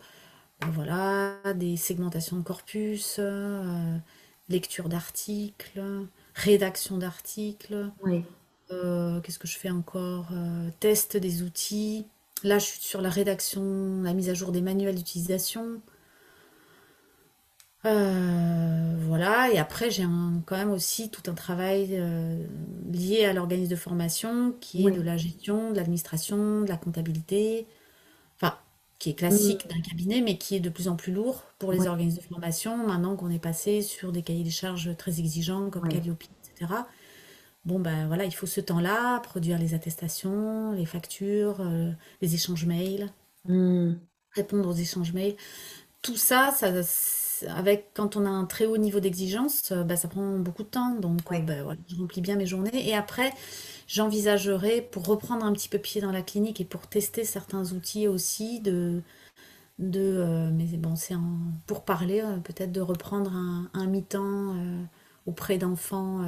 ben voilà, des segmentations de corpus, euh, lecture d'articles, rédaction d'articles. Oui. euh, qu'est-ce que je fais encore? Euh, test des outils. Là, je suis sur la rédaction, la mise à jour des manuels d'utilisation. Euh, voilà, et après j'ai un- quand même aussi tout un travail euh, lié à l'organisme de formation qui est de Oui. la gestion, de l'administration, de la comptabilité, qui est classique d'un cabinet, mais qui est de plus en plus lourd pour les organismes de formation, maintenant qu'on est passé sur des cahiers des charges très exigeants comme Oui. Calliope, etc. Bon, ben voilà, il faut ce temps-là, produire les attestations, les factures, euh, les échanges mails, Hmm, répondre aux échanges mails. Tout ça, ça, avec, quand on a un très haut niveau d'exigence, euh, bah, ça prend beaucoup de temps. Donc, euh, bah, voilà, je remplis bien mes journées. Et après, j'envisagerai, pour reprendre un petit peu pied dans la clinique et pour tester certains outils aussi, de, de euh, mais bon, c'est pour parler, peut-être de reprendre un, un mi-temps auprès d'enfants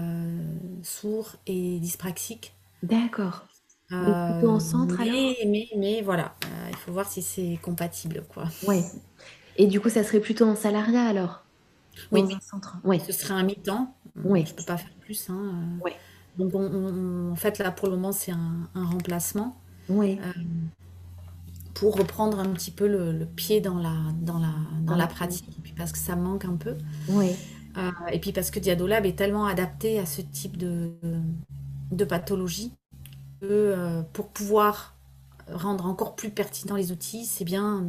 sourds et dyspraxiques. D'accord. Donc plutôt en centre alors? mais, mais, mais voilà, il faut voir si c'est compatible, quoi. Oui. Et du coup, ça serait plutôt en salariat alors? Oui, Dans un centre? Oui. Ce serait un mi-temps. Hum, Je Oui. peux pas faire plus, hein. Oui. Donc on- on- en fait là pour le moment c'est un, un remplacement Oui. euh, pour reprendre un petit peu le, le pied dans la, dans la, Dans la pratique. Puis parce que ça manque un peu. Oui. Euh, et puis parce que Diadolab est tellement adapté à ce type de, de pathologie que euh, pour pouvoir rendre encore plus pertinents les outils, c'est bien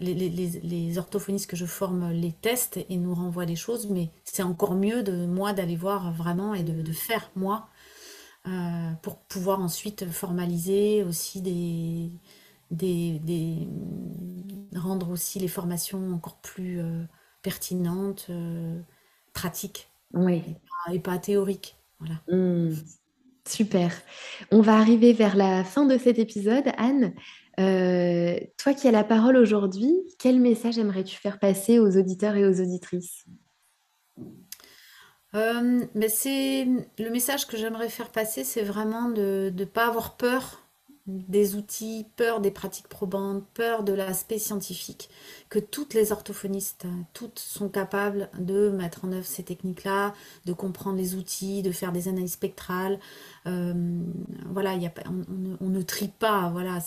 les, les- les- les orthophonistes que je forme les testent et nous renvoient des choses, mais c'est encore mieux de moi d'aller voir vraiment et de, de faire moi euh, pour pouvoir ensuite formaliser aussi des, des, des- rendre aussi les formations encore plus euh, pertinentes, euh, pratiques Oui. et pas, et pas théoriques. Voilà. Hmm. Super. On va arriver vers la fin de cet épisode. Anne, euh, toi qui as la parole aujourd'hui, quel message aimerais-tu faire passer aux auditeurs et aux auditrices? Euh, mais c'est le message que j'aimerais faire passer, c'est vraiment de ne pas avoir peur des outils, peur des pratiques probantes, peur de l'aspect scientifique, que toutes les orthophonistes, toutes sont capables de mettre en œuvre ces techniques-là, de comprendre les outils, de faire des analyses spectrales. Euh, voilà, on, ne, trie pas, voilà,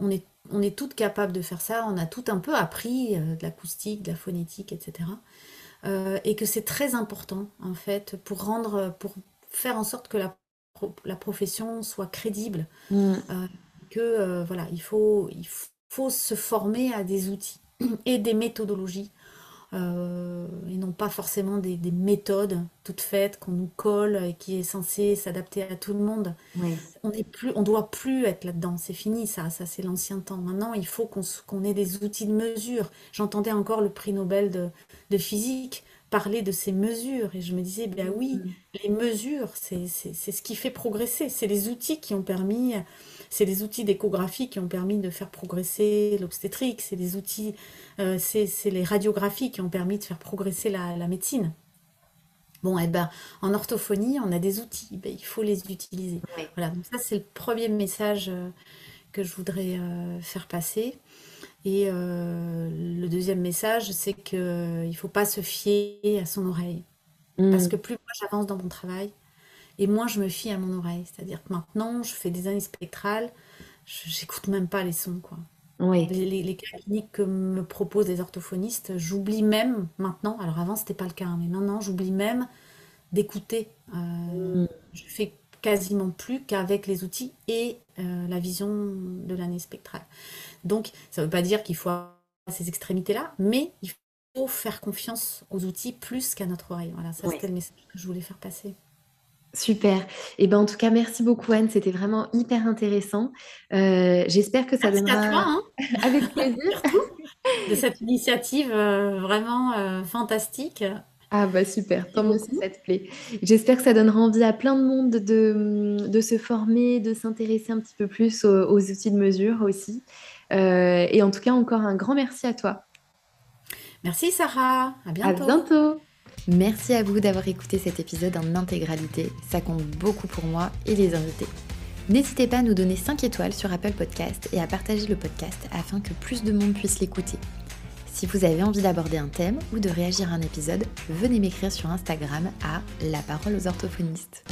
on est, on est toutes capables de faire ça, on a tout un peu appris euh, de l'acoustique, de la phonétique, etc. Euh, et que c'est très important en fait pour rendre, pour faire en sorte que la, pro- la profession soit crédible, Hmm. euh, que euh, voilà, il faut, il faut se former à des outils et des méthodologies euh, et non pas forcément des, des méthodes toutes faites qu'on nous colle et qui est censée s'adapter à tout le monde. Oui. On est plus, on doit plus être là-dedans, c'est fini ça, ça c'est l'ancien temps. Maintenant, il faut qu'on ait des outils de mesure. J'entendais encore le prix Nobel de, de physique parler de ces mesures et je me disais, ben oui, Hmm. les mesures, c'est ce qui fait progresser. C'est les outils qui ont permis, c'est les outils d'échographie qui ont permis de faire progresser l'obstétrique, c'est les outils, euh, c'est les radiographies qui ont permis de faire progresser la, la médecine. Bon, et ben, en orthophonie, on a des outils, ben, il faut les utiliser. Oui. Voilà, donc ça, c'est le premier message euh, que je voudrais euh, faire passer. Et euh, le deuxième message, c'est qu'il ne faut pas se fier à son oreille. Parce Hmm. que plus moi j'avance dans mon travail, et moins je me fie à mon oreille. C'est-à-dire que maintenant, je fais des analyses spectrales, je- j'écoute même pas les sons, quoi. Oui. Les, les, les cas cliniques que me proposent les orthophonistes, j'oublie même maintenant, alors avant c'était pas le cas, hein, mais maintenant j'oublie même d'écouter. Euh, Hmm. je fais quasiment plus qu'avec les outils et euh, la vision de l'année spectrale. Donc, ça ne veut pas dire qu'il faut avoir ces extrémités-là, mais il faut faire confiance aux outils plus qu'à notre oreille. Voilà, ça c'était le message que je voulais faire passer. Super. Et ben en tout cas, merci beaucoup Anne, c'était vraiment hyper intéressant. Euh, j'espère que ça donnera. À toi, hein Avec plaisir. de cette initiative euh, vraiment fantastique. Ah bah super, tant mieux si ça te plaît. J'espère que ça donnera envie à plein de monde de, de se former, de s'intéresser un petit peu plus aux, outils de mesure aussi. Euh, et en tout cas, encore un grand merci à toi. Merci Sarah, à bientôt. À bientôt. Merci à vous d'avoir écouté cet épisode en intégralité, ça compte beaucoup pour moi et les invités. N'hésitez pas à nous donner 5 étoiles sur Apple Podcast et à partager le podcast afin que plus de monde puisse l'écouter. Si vous avez envie d'aborder un thème ou de réagir à un épisode, venez m'écrire sur Instagram à La Parole aux orthophonistes.